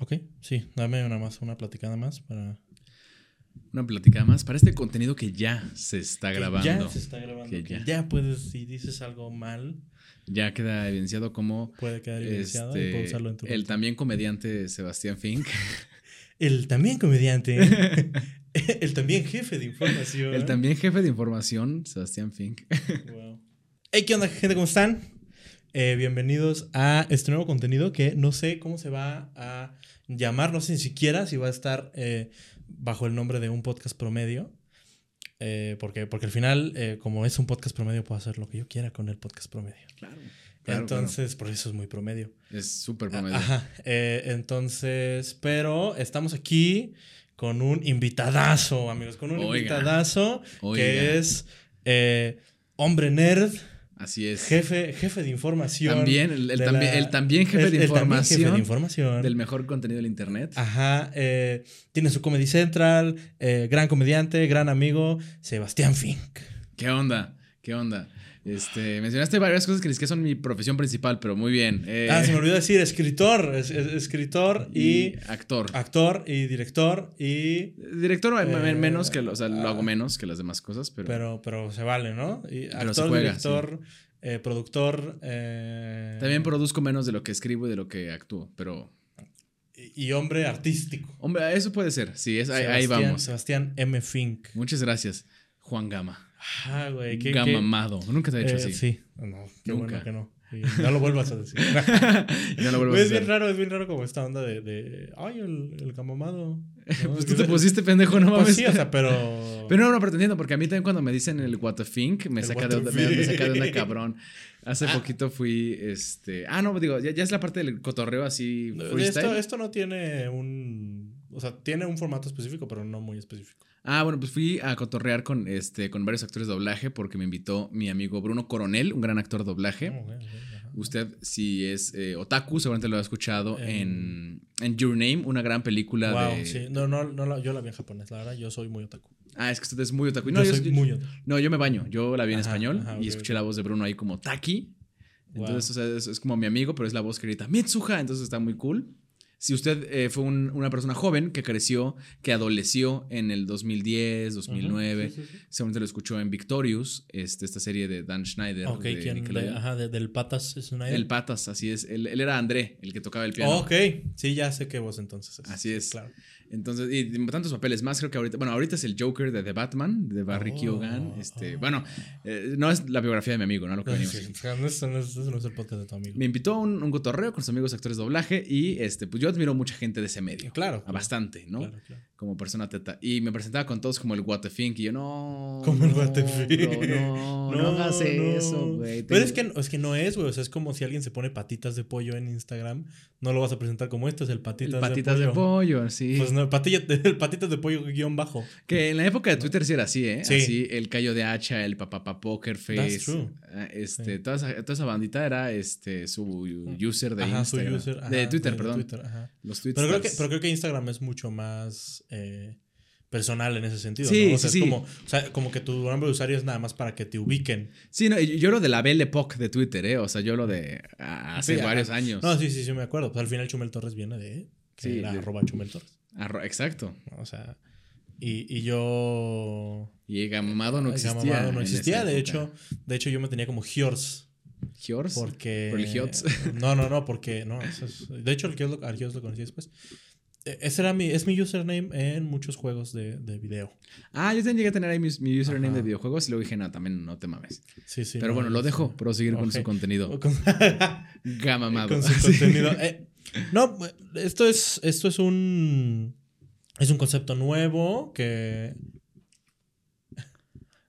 Ok, sí, dame una más, una platicada más para. Una platicada más para este contenido que ya se está Que grabando. Ya se está grabando. Que que ya. ya. puedes, si dices algo mal, Ya queda evidenciado como puede quedar evidenciado y este, puedes usarlo en tu el también comediante Sebastián Fink. El también comediante. el también jefe de información. el también jefe de información, Sebastián Fink. Wow. Hey, ¿qué onda, gente? ¿Cómo están? Eh, bienvenidos a este nuevo contenido que no sé cómo se va a llamar, no sé ni siquiera si va a estar eh, bajo el nombre de un podcast promedio. Eh, porque, porque al final, como es un podcast promedio, puedo hacer lo que yo quiera con el podcast promedio. Claro. entonces, por eso es muy promedio. Es súper promedio. Ajá. entonces, pero estamos aquí con un invitadazo, amigos, con un Oiga. invitadazo Oiga. que es hombre nerd, Así es. jefe, jefe de información. También, el, también, la- el también jefe el- de el también información. jefe de información. Del mejor contenido del internet. Ajá. eh, tiene su Comedy Central, eh, gran comediante, gran amigo, Sebastián Fink. ¿Qué onda? ¿Qué onda? Este, mencionaste varias cosas que ni siquiera son mi profesión principal, pero muy bien. Eh, Ah, se me olvidó decir, escritor, es- es- escritor y, actor. actor y director y Director eh, menos que, lo- o sea, lo ah. hago menos que las demás cosas, pero, Pero, pero se vale, ¿no? Y Pero actor, se juega, director, eh, productor. también produzco menos de lo que escribo y de lo que actúo, pero y, y hombre artístico. hombre, eso puede ser. Sí, es, ahí, vamos. Sebastián M. Fink. Muchas gracias, Juan Gama. Ah, güey. ¿qué, Gama qué- Amado. Nunca te he dicho eh, así. Sí. No, qué Nunca. bueno que no. Sí, no lo vuelvas a decir. No lo a es bien raro, es bien raro como esta onda de, de ay, el, el camamado. ¿no? Pues tú te pusiste pendejo, no Pues mames. sí, o sea, pero. Pero no, no, pero te entiendo, porque a mí también cuando me dicen el what the fink, me saca de, onda- me, me saca de onda cabrón. Hace Ah. poquito fui, este... Ah, no, digo, ya, ya es la parte del cotorreo así freestyle. esto no tiene un. O sea, tiene un formato específico, pero no muy específico. Ah, bueno, pues fui a cotorrear con, este, con varios actores de doblaje porque me invitó mi amigo Bruno Coronel, un gran actor de doblaje. Ajá. Usted, si es eh, otaku, seguramente lo ha escuchado En- en, en Your Name, una gran película Wow, de... sí. No, no, no, yo la vi en japonés, la verdad, yo soy muy otaku. Ah, es que usted es muy otaku. No, yo, soy yo- muy otaku. no, yo me baño. Yo la vi en Ajá, español ajá, y escuché la voz de Bruno ahí como Taki. Wow. Entonces, o sea, es, es como mi amigo, pero es la voz que grita Mitsuha, entonces está muy cool. Si usted eh, fue un- una persona joven que creció, que adoleció en el 2010, 2009, Ujú, sí, sí, sí. seguramente lo escuchó en Victorious, este, esta serie de Dan Schneider. Ok, de ¿quién? de- ajá, de- del Patas es una El Patas, así es. Él, él era André, el que tocaba el piano. ok, sí, ya sé qué voz entonces es. Así es. Claro. Entonces, y tantos papeles más, creo que ahorita, bueno, ahorita es el Joker de The Batman, de Barry Oh, Keoghan. Este, oh. bueno, eh, no es la biografía de mi amigo, ¿no? Lo que No, venimos. no es, no es- no es el podcast de tu amigo. Me invitó a un, un cotorreo con sus amigos actores de doblaje y este, pues yo admiro mucha gente de ese medio. Claro. A claro, Bastante, ¿no? Claro, claro. Como persona teta. Y me presentaba con todos como el What the Fink y yo, no. Como el what the bro, No, no, hagas eso, güey. Pero es que, es que no es, güey. O sea, es como si alguien se pone patitas de pollo en Instagram. No lo vas a presentar como este, es el El patitas, patitas de de pollo. pollo, sí. Pues no, patilla, el patitas de pollo guion bajo. Que en la época de Twitter sí era así, ¿eh? Sí. Así, el Cayo de Hacha, el Papá Poker Face. That's true. ah, Este, Sí. toda, esa, toda esa bandita era este, su user de Ajá, su Instagram. user. ajá, de Twitter, de perdón. Twitter, ajá. Los tweets. Pero creo, que, pero creo que Instagram es mucho más eh, personal en ese sentido. Sí, ¿no? O sea, sí, es sí. como, o sea, como que tu nombre de usuario es nada más para que te ubiquen. Sí, no, yo, lo de la Belle Époque de Twitter, ¿eh? O sea, yo lo de hace ajá. varios años. No, sí, sí, sí, me acuerdo. Pues al final Chumel Torres viene de. Sí, era de- arroba Chumel Torres. Arro- exacto. O sea. Y, y yo. Y Gamamado no existía. Gamamado no existía. De época. hecho, de hecho, yo me tenía como Giors. Giors. Porque. ¿Por el? No, no, no, porque. No, eso es- de hecho, el Giors lo, al Giors lo conocí después. Eh, Ese era mi, es mi username en muchos juegos de, de video. Ah, yo también llegué a tener ahí mi, mi username Ajá. de videojuegos y luego dije, no, también no te mames. Sí, sí. Pero no, bueno, lo dejo proseguir con Ok. su contenido. Con, Gamamado. con su contenido. Eh, no, esto es, esto es un. Es un concepto nuevo que.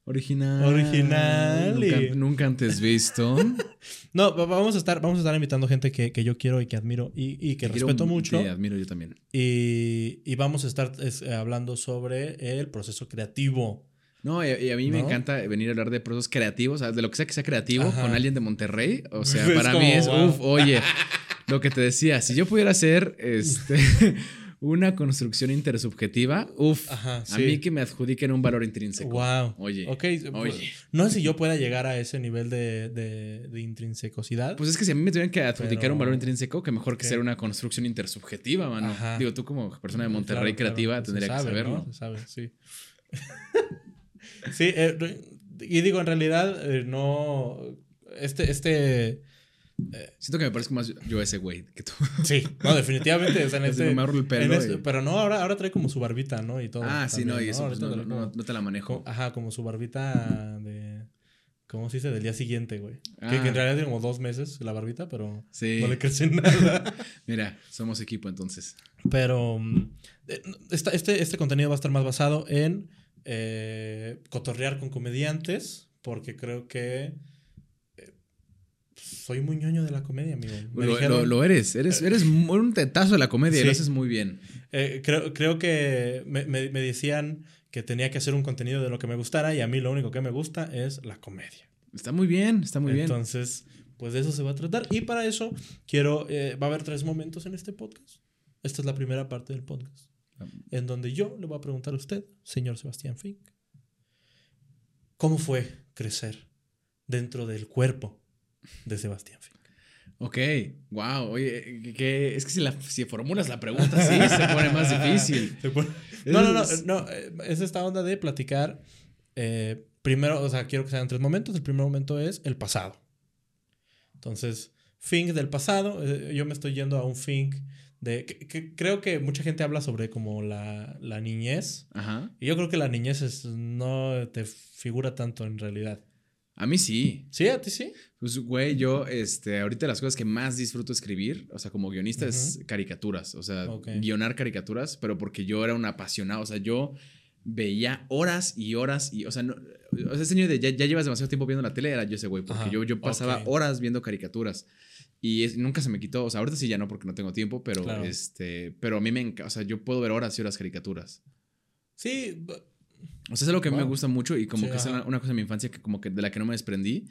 Original. Original Nunca, y- nunca antes visto. No, va- vamos a estar, vamos a estar invitando gente que, que yo quiero y que admiro y, y que Quiero- respeto mucho. Sí, admiro yo también. Y, y vamos a estar es, eh, hablando sobre el proceso creativo. No, y, y a mí me encanta venir a hablar de procesos creativos, de lo que sea que sea creativo Ajá. con alguien de Monterrey. O sea, Es para como, mí es, wow. uff, oye, lo que te decía, si yo pudiera hacer este, Una construcción intersubjetiva. Uf. Ajá, A mí que me adjudiquen un valor intrínseco. Wow. Oye. Ok, oye. pues, no sé si yo pueda llegar a ese nivel de, de, de intrinsecosidad. Pues es que si a mí me tuvieran que adjudicar Pero- un valor intrínseco, que mejor que ser una construcción intersubjetiva, mano. Ajá. Digo, tú como persona de Monterrey Claro, claro. creativa Se tendría sabe, que saberlo. ¿no? Se sabe, sí. sí, eh, y digo, en realidad, eh, no. Este, este. Siento que me parezco más yo ese güey que tú. Sí, no, definitivamente. O sea, en este, me ahorro el pelo este- y- pero no, ahora, ahora trae como su barbita, ¿no? Y todo. ah, sí, no, y eso pues, no, trae no- como- no te la manejo. ajá, como su barbita de. ¿Cómo se dice? Del día siguiente, güey. Que, Ah. que en realidad tiene como dos meses la barbita, pero Sí. no le crece nada. Mira, somos equipo entonces. Pero mm, eh, esta- este, este contenido va a estar más basado en eh, cotorrear con comediantes, porque creo que eh, soy muy ñoño de la comedia, amigo. Me Lo, dijeron- lo- lo eres. Eres, eres un tetazo de la comedia y lo haces muy bien. eh, creo, creo que me, me- me decían que tenía que hacer un contenido de lo que me gustara y a mí lo único que me gusta es la comedia. Está muy bien, está muy bien. Entonces, pues de eso se va a tratar. Y para eso quiero, eh, va a haber tres momentos en este podcast. Esta es la primera parte del podcast. En donde yo le voy a preguntar a usted, señor Sebastián Fink, ¿cómo fue crecer dentro del cuerpo de Sebastián Fink? Ok, wow. Oye, que- es que si, la, si formulas la pregunta así, se pone más difícil. Pone- No, no, no, eh, Es esta onda de platicar. eh, primero, o sea, quiero que sean tres momentos. El primer momento es el pasado. Entonces, Fink del pasado. eh, yo me estoy yendo a un Fink de. que- que creo que mucha gente habla sobre como la, la niñez. Ajá. Y yo creo que la niñez es- no te figura tanto en realidad. A mí sí. ¿Sí? ¿A ti sí? Pues, güey, yo, este, ahorita las cosas que más disfruto escribir, o sea, como guionista, es caricaturas. O sea, guionar caricaturas, pero porque yo era un apasionado. O sea, yo veía horas y horas y, o sea, no, o sea, ese niño de ya, ya llevas demasiado tiempo viendo la tele, era yo ese güey, porque Ajá, yo, yo pasaba horas viendo caricaturas. Y es- nunca se me quitó, o sea, ahorita sí ya no porque no tengo tiempo, pero Claro. este, pero a mí me encanta, o sea, yo puedo ver horas y horas caricaturas. Sí. b- O sea, es algo que a mí me gusta mucho y como Sí, que es una, una cosa de mi infancia que como que de la que no me desprendí.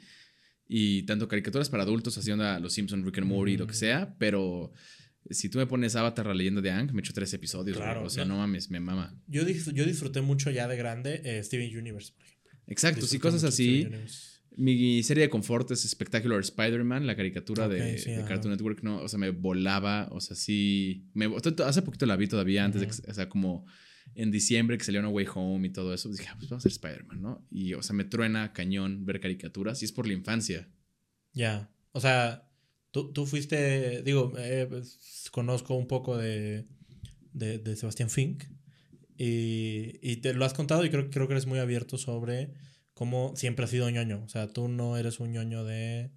Y tanto caricaturas para adultos, haciendo Los Simpsons, Rick and Morty, lo que Mm. sea, pero si tú me pones Avatar, la leyenda de Aang, me echo tres episodios. Claro, o sea, no. no. mames, me mama. Yo, yo disfruté mucho ya de grande eh, Steven Universe, por ejemplo. Exacto, sí, cosas así. Mi serie de confort es Spectacular Spider-Man, la caricatura de, sí. Cartoon Network, ¿no? O sea, me volaba, o sea, sí. Me, hace poquito la vi todavía, antes de o sea, como en diciembre que salió No Way Home y todo eso, dije, ah, pues vamos a ser Spider-Man, ¿no? Y, o sea, me truena cañón ver caricaturas y es por la infancia. Ya. O sea, tú, tú fuiste, digo, eh, pues, conozco un poco de, de, de Sebastián Fink y, y te lo has contado y creo, creo que eres muy abierto sobre cómo siempre has sido ñoño. O sea, tú no eres un ñoño de...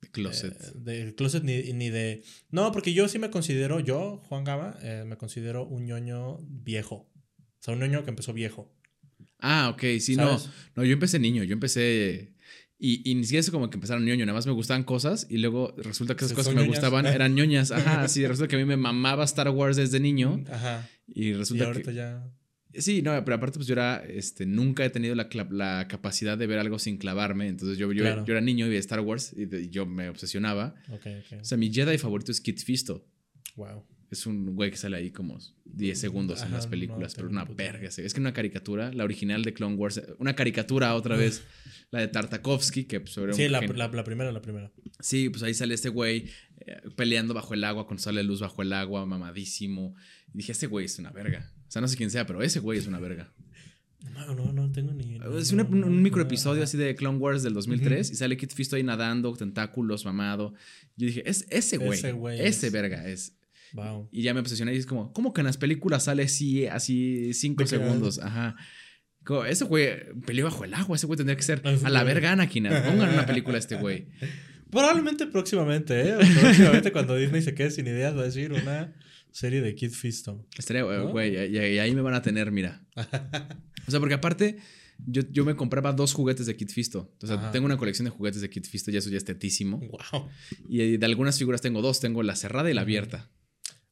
De Closet. eh, de closet ni, ni de... No, porque yo sí me considero, yo, Juan Gama, eh, me considero un ñoño viejo. O sea, un ñoño que empezó viejo. ah, ok, sí, ¿sabes? no. No, yo empecé niño, yo empecé. Y, y ni siquiera es como que empezaron ñoño, nada más me gustaban cosas y luego resulta que esas cosas que me ñoñas. gustaban eran ñoñas. Ajá, sí, resulta que a mí me mamaba Star Wars desde niño Ajá. y Y resulta ahorita que. ya... Sí, no, pero aparte, pues yo era, este, nunca he tenido la, la capacidad de ver algo sin clavarme. Entonces yo, yo, Claro. yo era niño y veía Star Wars y, de- y yo me obsesionaba. Ok, ok. O sea, mi Jedi favorito es Kit Fisto. Wow. Es un güey que sale ahí como 10 segundos en las no películas, pero una verga. Es que una caricatura, la original de Clone Wars, una caricatura otra vez, la de Tartakovsky, que pues, sobre un Sí, la, la, la primera, la primera. Sí, pues ahí sale este güey eh, peleando bajo el agua, con sale luz bajo el agua, mamadísimo. Y dije, este güey es una verga. O sea, no sé quién sea, pero ese güey es una verga. No, no, no tengo ni. no, Es una- un, no, un no, micro episodio ajá. así de Clone Wars del 2003 Ujú. y sale Kit Fisto ahí nadando, tentáculos, mamado. Yo dije, es ese güey. Ese güey Ese es. verga es. Wow. Y ya me obsesioné y es como, ¿cómo que en las películas sale así, así cinco De segundos? Ajá. Como, ese güey peleó bajo el agua, ese güey tendría que ser Ah, a la verga Anakin. Pongan una película a este güey. Probablemente próximamente, ¿eh? Próximamente cuando Disney se quede sin ideas va a decir una serie de Kid Fisto. Estaría, eh, ¿No? güey, y, y ahí me van a tener, mira. O sea, porque aparte, yo, yo me compraba dos juguetes de Kid Fisto. O sea, Ajá. tengo una colección de juguetes de Kid Fisto y eso ya es tetísimo. Wow. Y de algunas figuras tengo dos. Tengo la cerrada y la abierta.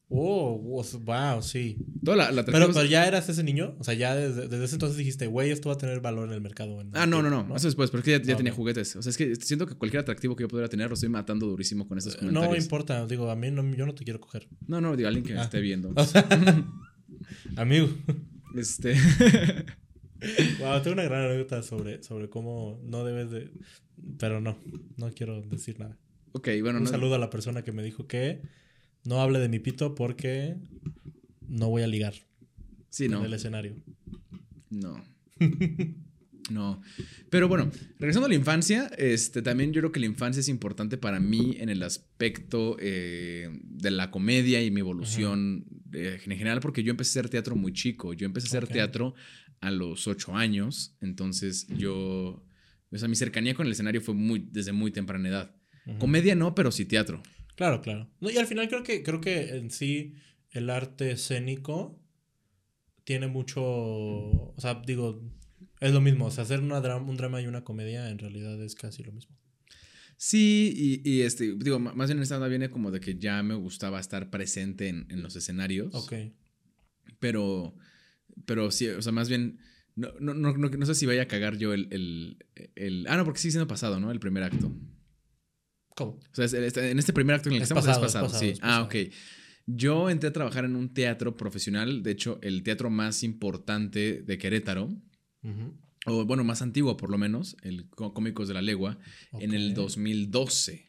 Oh, wow, sí. Toda la, la pero, pero ya eras ese niño. O sea, ya desde, desde, ese entonces dijiste, güey, esto va a tener valor en el mercado. En ah, no, no, no, Eso después, porque ya, ya tenía juguetes. O sea, es que siento que cualquier atractivo que yo pudiera tener lo estoy matando durísimo con estos Eh, comentarios. No importa. Digo, a mí no, yo no te quiero coger. No, no, digo, alguien que me Ah. esté viendo. O sea, amigo. Este. Wow, tengo una gran anécdota sobre, sobre cómo no debes de. Pero no, no quiero decir nada. ok, bueno, Un no. saludo a la persona que me dijo que no hable de mi pito porque no voy a ligar Sí, no. en el escenario. No. No. Pero bueno, regresando a la infancia, este, también yo creo que la infancia es importante para mí en el aspecto eh, de la comedia y mi evolución eh, en general, porque yo empecé a hacer teatro muy chico. Yo empecé a hacer teatro a los ocho años, entonces yo, o sea, mi cercanía con el escenario fue muy, desde muy temprana edad. Comedia no, pero sí teatro. Claro, claro. No, y al final creo que, creo que en sí el arte escénico tiene mucho. O sea, digo, es lo mismo. O sea, hacer una dra- un drama y una comedia en realidad es casi lo mismo. Sí, y, y, este, digo, más bien esta onda viene como de que ya me gustaba estar presente en, en los escenarios. Ok. Pero, pero sí, o sea, más bien, no, no, no, no, no sé si vaya a cagar yo el, el, el- Ah, no, porque sí siendo pasado, ¿no? El primer acto. ¿Cómo? O sea, es- es- en este primer acto en el que Es estamos pasado, es pasado, pasado, sí. es Ah, ok. Yo entré a trabajar en un teatro profesional, de hecho, el teatro más importante de Querétaro, o bueno, más antiguo por lo menos, el Co- Cómicos de la Legua, en el Ok. 2012.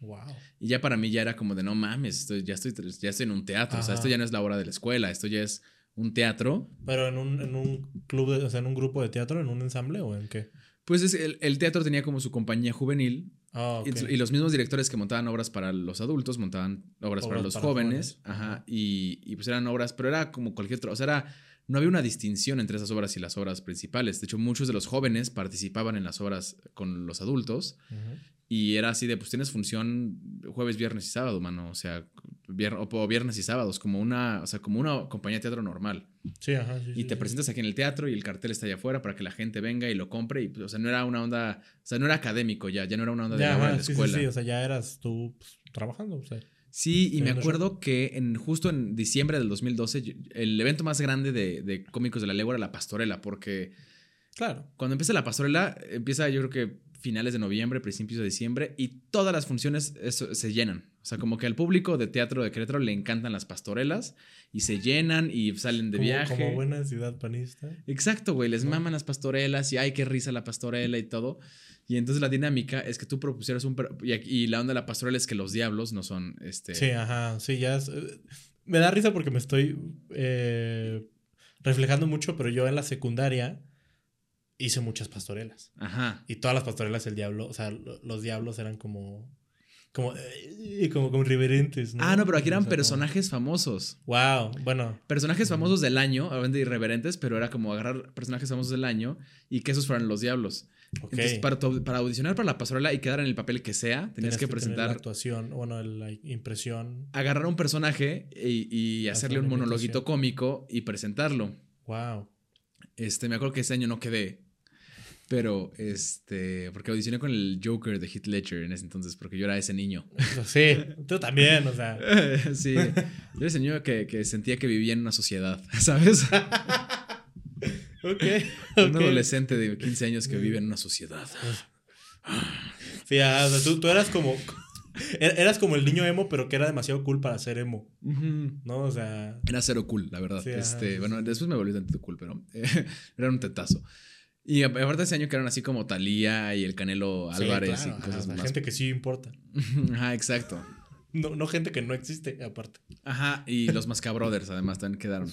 Wow. Y ya para mí ya era como de no mames, estoy, ya, estoy, ya estoy en un teatro. O sea, esto ya no es la hora de la escuela, esto ya es un teatro. Pero en un, en un club, de- o sea, en un grupo de teatro, en un ensamble o en qué? Pues es- el, el teatro tenía como su compañía juvenil Ah, y, y los mismos directores que montaban obras para los adultos montaban obras, para los para jóvenes. jóvenes. Ajá. Y, y pues eran obras, pero era como cualquier otra. O sea, era, no había una distinción entre esas obras y las obras principales. De hecho, muchos de los jóvenes participaban en las obras con los adultos. Ujú. Y era así de, pues tienes función jueves, viernes y sábado, mano. O sea, o viernes y sábados, como una, o sea, como una compañía de teatro normal. Sí, ajá. sí, Y sí, te sí. presentas aquí en el teatro y el cartel está allá afuera para que la gente venga y lo compre. Y, pues, o sea, no era una onda, o sea, no era académico ya, ya no era una onda de Ya, ajá, de escuela. sí, o sea, ya eras tú pues, trabajando, o sea. Sí, y me acuerdo que en, justo en diciembre del 2012, yo- el evento más grande de, de cómicos de la legua era la pastorela, porque Claro. cuando empieza la pastorela, empieza yo creo que finales de noviembre, principios de diciembre, y todas las funciones eso, se llenan. O sea, como que al público de teatro de Querétaro le encantan las pastorelas y se llenan y salen de como, viaje. Como buena ciudad panista. Exacto, güey, les Ajá. maman las pastorelas y ay, qué risa la pastorela y todo. Y entonces la dinámica es que tú propusieras un... Y, y la onda de la pastorela es que los diablos no son, este... Sí, ajá, sí, ya es, eh, Me da risa porque me estoy eh, reflejando mucho, pero yo en la secundaria hice muchas pastorelas. Ajá. Y todas las pastorelas el diablo, o sea, lo- los diablos eran como... Como, eh, como, como irreverentes, ¿no? Ah, no, pero aquí O eran como- personajes famosos. Wow, bueno. Personajes famosos del año, obviamente irreverentes, pero era como agarrar personajes famosos del año y que esos fueran los diablos. Ok. Entonces, para, para audicionar para la pastorela y quedar en el papel que sea, tenías Tenías que tener la presentar, actuación, bueno, la impresión. agarrar un personaje y, y Hacer hacerle un monologuito cómico y presentarlo. Wow. Este, me acuerdo que ese año no quedé. Pero, este, porque audicioné con el Joker de Heath Ledger en ese entonces, porque yo era ese niño. Sí, tú también, o sea. sí, yo era ese niño que, que sentía que vivía en una sociedad, ¿sabes? Ok. Un adolescente de 15 años que vive en una sociedad. Sí, ah, o sea, tú, tú eras como. er- Eras como el niño emo, pero que era demasiado cool para ser emo. ¿no? O sea. Era cero cool, la verdad. Sí, este, bueno, después me volví tantito cool, pero eh, era un tetazo. Y aparte ese año que eran así como Talía y el Canelo sí, Álvarez claro, y cosas más. gente que sí importa. Ajá, exacto. No, no gente que no existe, aparte. Ajá, y los Mascabrothers además también quedaron.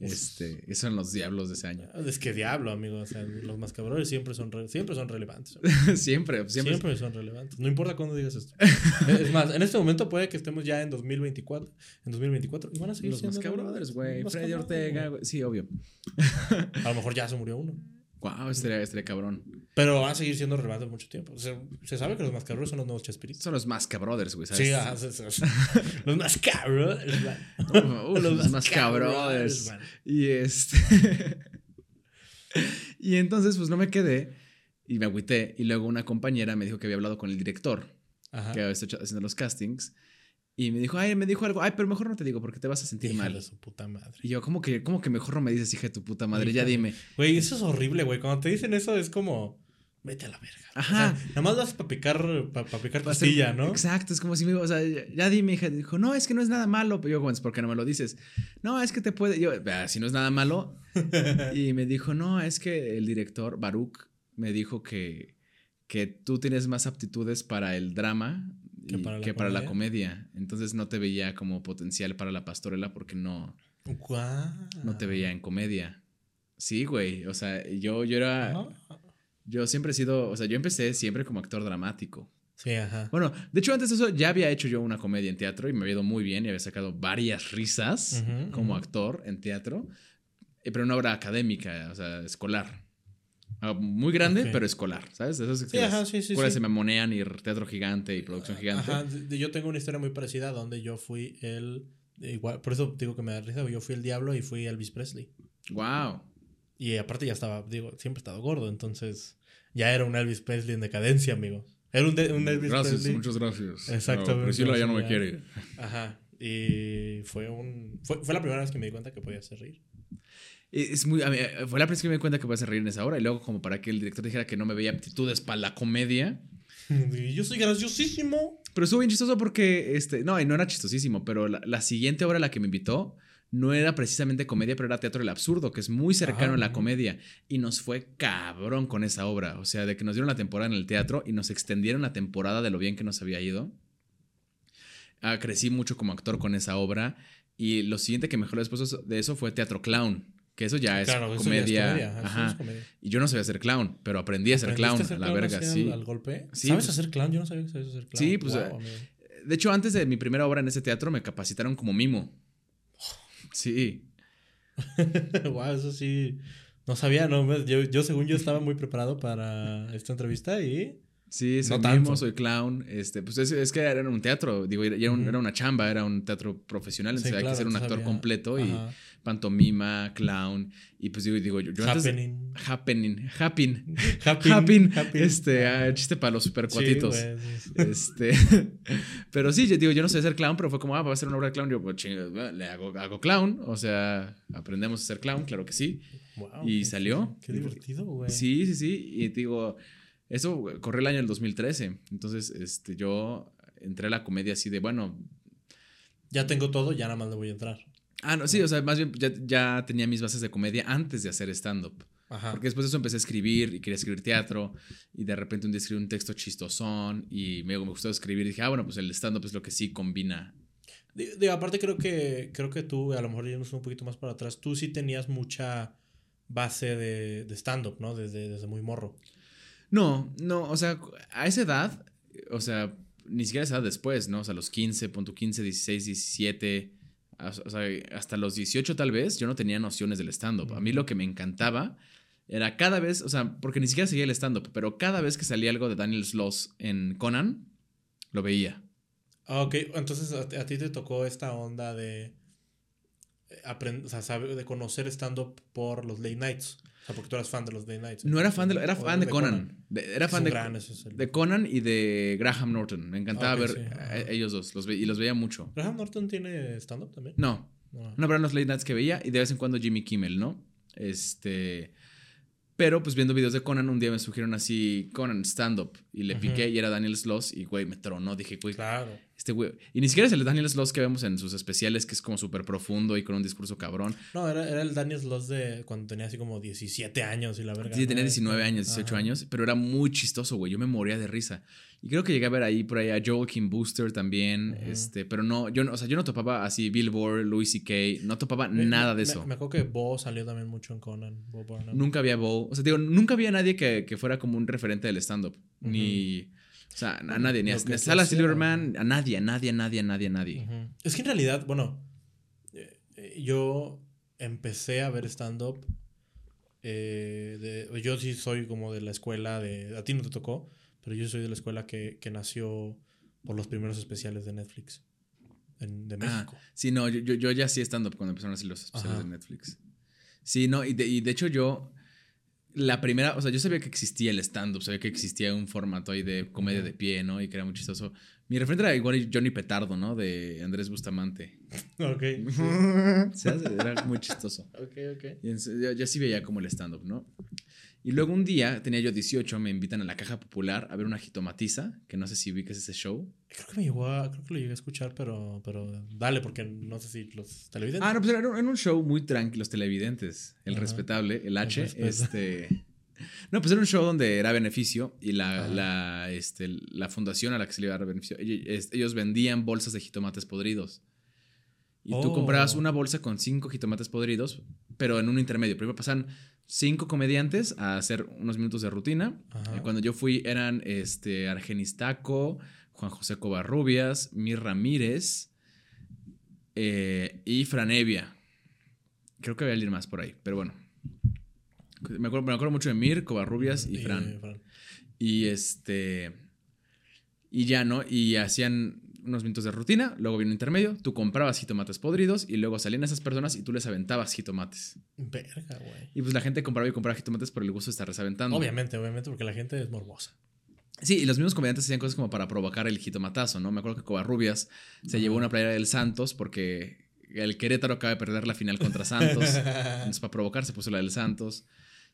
Este, esos eran los diablos de ese año. Es que diablo, amigo. O sea, los mascabrones siempre son, re- siempre son relevantes. siempre, siempre. Siempre. son relevantes. No importa cuándo digas esto. es más, en este momento puede que estemos ya en 2024. En 2024. Y van a seguir Los siendo Mascabrothers, relevantes. güey. Los Freddy Ortega, güey. Sí, obvio. A lo mejor ya se murió uno. Wow, estaría, estaría cabrón. Pero va a seguir siendo relevante mucho tiempo. O sea, se sabe que los mascabrones son los nuevos Chespiritos. Son los Mascabrothers, güey, ¿sabes? Sí, ajá, sí, sí, sí. los mascabrones. man. Uf, los Mascabrothers. Y este. y entonces, pues no me quedé y me agüité. Y luego una compañera me dijo que había hablado con el director, Ajá. que había estado haciendo los castings. Y me dijo, ay, me dijo algo, ay, pero mejor no te digo porque te vas a sentir mal. de su puta madre. Y yo, ¿cómo que, ¿cómo que mejor no me dices, hija de tu puta madre? Ya dime. Güey, eso es horrible, güey. Cuando te dicen eso es como, vete a la verga. Ajá. O sea, nada más vas para picar, para picar Va a ser- costilla, ¿no? Exacto, es como si me o sea, ya, ya dime, hija. Dijo, no, es que no es nada malo. Pero yo, bueno, ¿por qué no me lo dices? No, es que te puede. Yo, "Ah, si no es nada malo. y me dijo, no, es que el director, Baruch, me dijo que, que tú tienes más aptitudes para el drama Que para la que para la comedia. Entonces no te veía como potencial para la pastorela porque no, Guau. no te veía en comedia. Sí, güey. O sea, yo, yo era. Yo siempre he sido. O sea, yo empecé siempre como actor dramático. Sí, ajá. Bueno, de hecho, antes de eso ya había hecho yo una comedia en teatro y me había ido muy bien y había sacado varias risas como actor en teatro, eh, pero una obra académica, o sea, escolar. Ah, Muy grande, pero escolar, ¿sabes? Esas Sí, ajá, sí, sí, escuelas sí. se mamonean y teatro gigante y producción gigante. Ajá, yo tengo una historia muy parecida donde yo fui el. Igual, por eso digo que me da risa, yo fui el diablo y fui Elvis Presley. Wow. Y aparte ya estaba, digo, siempre he estado gordo, entonces ya era un Elvis Presley en decadencia, amigo. Era un, de- un Elvis Presley. gracias. Exactamente, Priscila ya no me quiere. Ajá. Y fue un. Fue, fue la primera vez que me di cuenta que podía hacer reír. Es muy, a mí, eh, fue la primera vez que me di cuenta que podía hacer reír en esa hora y luego como para que el director dijera que no me veía aptitudes para la comedia. Yo soy graciosísimo. Pero estuvo bien chistoso porque, este, no, no era chistosísimo, pero la, la siguiente obra a la que me invitó no era precisamente comedia, pero era teatro del absurdo, que es muy cercano Ajá, a la comedia. Y nos fue cabrón con esa obra. O sea, de que nos dieron la temporada en el teatro y nos extendieron la temporada de lo bien que nos había ido. Ah, crecí mucho como actor con esa obra. Y lo siguiente que mejoró después de eso fue teatro clown. Que eso ya es ya comedia. comedia, ajá, eso Ajá. es comedia. Y yo no sabía hacer clown, pero aprendí a ser ¿Aprendiste clown a la clown verga, sí. Al, al golpe? Sí, ¿Sabes pues- hacer clown? Yo no sabía que sabías hacer clown. Sí, pues, eh. De hecho, antes de mi primera obra en ese teatro me capacitaron como mimo. Sí. Guau, eso sí. No sabía, no. yo, según yo, estaba muy preparado para esta entrevista y. Sí, soy No mimo, soy clown. Este, pues es, es que era un teatro, digo, era, un- era una chamba, era un teatro profesional, Sí, entonces hay claro, que ser un entonces actor había- completo y Ajá. pantomima, clown. Y pues digo, digo yo, yo antes- Happening. happening, happen, Happy. happen, happy. este, ah, chiste para los supercuatitos. Sí, güey, sí, sí. Este, pero sí, yo digo, yo no sé hacer clown, pero fue como, ah, va a ser una obra de clown. Yo, pues, chinga, le hago, hago clown, o sea, aprendemos a ser clown, claro que sí. Guau, ¿Y qué- salió? Qué divertido, güey. Sí, sí, sí. Y digo, eso corrió el año del 2013. Entonces, este, yo entré a la comedia así de, bueno. Ya tengo todo, ya nada más le voy a entrar. Ah, no, sí, o sea, más bien ya, ya tenía mis bases de comedia antes de hacer stand-up. Ajá. Porque después de eso empecé a escribir y quería escribir teatro. Y de repente un día escribí un texto chistosón y me, me gustó escribir. Y dije, ah, bueno, pues el stand-up es lo que sí combina. Digo, digo, aparte creo que creo que tú, a lo mejor yéndonos un poquito más para atrás, tú sí tenías mucha base de, de stand-up, ¿no? Desde, desde muy morro. No, no, o sea, a esa edad, o sea, ni siquiera esa edad después, ¿no? O sea, los 15, punto 15, 16, 17, a- o sea, hasta los 18 tal vez, yo no tenía nociones del stand-up. A mí lo que me encantaba era cada vez, o sea, porque ni siquiera seguía el stand-up, pero cada vez que salía algo de Daniel Sloss en Conan, lo veía. Ah, ok. Entonces a, ti te tocó esta onda de aprender, o sea, de conocer stand-up por los late nights. Sea, porque tú eras fan de los late nights. No era fan de, era fan de Conan. De- era fan de, gran, ese es el- de Conan y de Graham Norton. Me encantaba ver sí, a- ajá. a ellos dos, los ve- y los veía mucho. Graham Norton tiene stand-up también. No, No. No, eran los late nights que veía y de vez en cuando Jimmy Kimmel, ¿no? Este. Pero pues viendo videos de Conan, un día me sugirieron así Conan stand-up y le piqué y era Daniel Sloss y güey, me tronó. Dije, güey, Claro. Este güey. Y ni siquiera es el Daniel Sloss que vemos en sus especiales, que es como súper profundo y con un discurso cabrón. No, era, era el Daniel Sloss de cuando tenía así como 17 años y la verga. Sí, tenía 19 años, 18 Ajá. años, pero era muy chistoso, güey. Yo me moría de risa. Y creo que llegué a ver ahí por ahí a Joel Kim Booster también, este, pero no, yo no, o sea, yo no topaba así Billboard, Louis C.K., no topaba Me- nada me- de eso. Me, acuerdo que Bo salió también mucho en Conan. Bo. Nunca había Bo. O sea, digo, nunca había nadie que, que fuera como un referente del stand-up. Ni. O sea, a nadie, ni a, ni a Sala. Silverman, a nadie, a nadie, a nadie, a nadie, a nadie. Es que en realidad, bueno, eh, eh, yo empecé a ver stand-up. eh, yo sí soy como de la escuela de. A ti no te tocó, pero yo soy de la escuela que, que nació por los primeros especiales de Netflix en- de Ah, México. sí, no, yo, yo, yo ya hacía stand-up cuando empezaron a hacer los especiales Ajá. de Netflix. Sí, no, y de, y de hecho yo. La primera, o sea, yo sabía que existía el stand-up, sabía que existía un formato ahí de comedia de pie, ¿no? Y que era muy chistoso. Mi referente era igual Johnny Petardo, ¿no? De Andrés Bustamante. Ok. O sea, era muy chistoso. Ok, ok. Y yo, yo sí veía como el stand-up, ¿no? Y luego un día, tenía yo 18, me invitan a la Caja Popular a ver una jitomatiza, que no sé si ubicas ese show. Creo que me llegó a, creo que lo llegué a escuchar, pero, pero dale, porque no sé si los televidentes. Ah, no, pues era, era un show muy tranquilo, los televidentes, el Ajá. respetable, el H, este... No, pues era un show donde era beneficio y la, la, este, la fundación a la que se le iba a dar beneficio, ellos, vendían bolsas de jitomates podridos. Y tú Oh. comprabas una bolsa con cinco jitomates podridos, pero en un intermedio. Primero pasan cinco comediantes a hacer unos minutos de rutina. Ajá. Y Cuando yo fui eran este, Argenis Taco, Juan José Covarrubias, Mir Ramírez eh, y Franevia. Creo que había alguien más por ahí, pero bueno. Me acuerdo, me acuerdo mucho de Mir, Covarrubias y, Fran. Fran. Y este. Y ya, ¿no? Y hacían unos minutos de rutina, luego vino un intermedio, tú comprabas jitomates podridos y luego salían esas personas y tú les aventabas jitomates. Verga, güey. Y pues la gente compraba y compraba jitomates por el gusto de estar aventando. Obviamente, obviamente, porque la gente es morbosa. Sí, y los mismos comediantes hacían cosas como para provocar el jitomatazo, ¿no? Me acuerdo que Covarrubias se llevó una playera del Santos porque el Querétaro acaba de perder la final contra Santos. Entonces, para provocar, se puso la del Santos.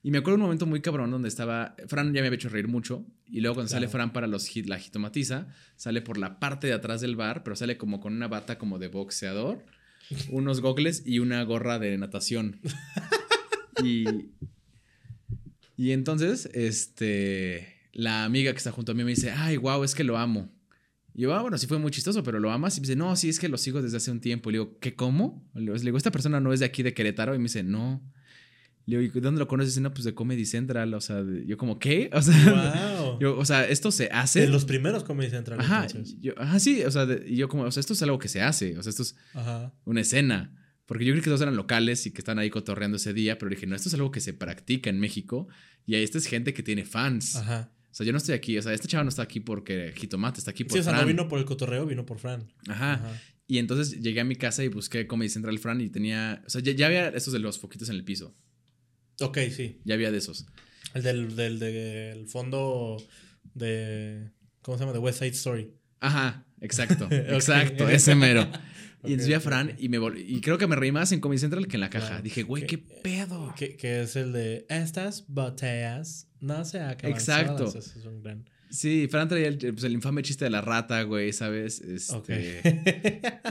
Y me acuerdo un momento muy cabrón donde estaba. Fran ya me había hecho reír mucho. Y luego, cuando sale. Fran para los, hit- la jitomatiza, sale por la parte de atrás del bar, pero sale como con una bata como de boxeador, unos gogles y una gorra de natación. y. Y entonces, este. La amiga que está junto a mí me dice: Ay, wow, es que lo amo. Y yo, ah, bueno, sí fue muy chistoso, pero lo amas. Y me dice, no, sí, es que lo sigo desde hace un tiempo. Y le digo, ¿qué, cómo? Le digo, esta persona no es de aquí de Querétaro. Y me dice, no. Le digo, ¿y dónde lo conoces? No, pues de Comedy Central. O sea, yo como, ¿qué? O sea, Wow. yo, o sea, esto se hace. de los primeros Comedy Central. Ajá, yo, ajá, sí, o sea, de- y yo como, o sea, esto es algo que se hace. O sea, esto es Ajá. una escena. Porque yo creí que todos eran locales y que están ahí cotorreando ese día, pero dije, no, esto es algo que se practica en México. Y ahí esta es gente que tiene fans. Ajá. O sea, yo no estoy aquí, o sea, este chaval no está aquí porque Jitomate, está aquí por Sí, o sea, no vino por el cotorreo, vino por Fran. Ajá. Ajá. Y entonces llegué a mi casa y busqué Comedy Central Fran y tenía. O sea, ya, ya había esos de los foquitos en el piso. Ok, sí. Ya había de esos. El del, del, del fondo de. ¿Cómo se llama? De West Side Story. Ajá, exacto. Exacto, ese mero. Y entonces vi a. Fran y me vol- y creo que me reí más en Comedy Central que en la caja. Claro. Dije, güey, qué pedo. Que, que es el de estas botellas no se acaban Exacto. solas". Ese es un gran. Sí, Fran traía el, pues, el infame chiste de la rata, güey, ¿sabes? Este.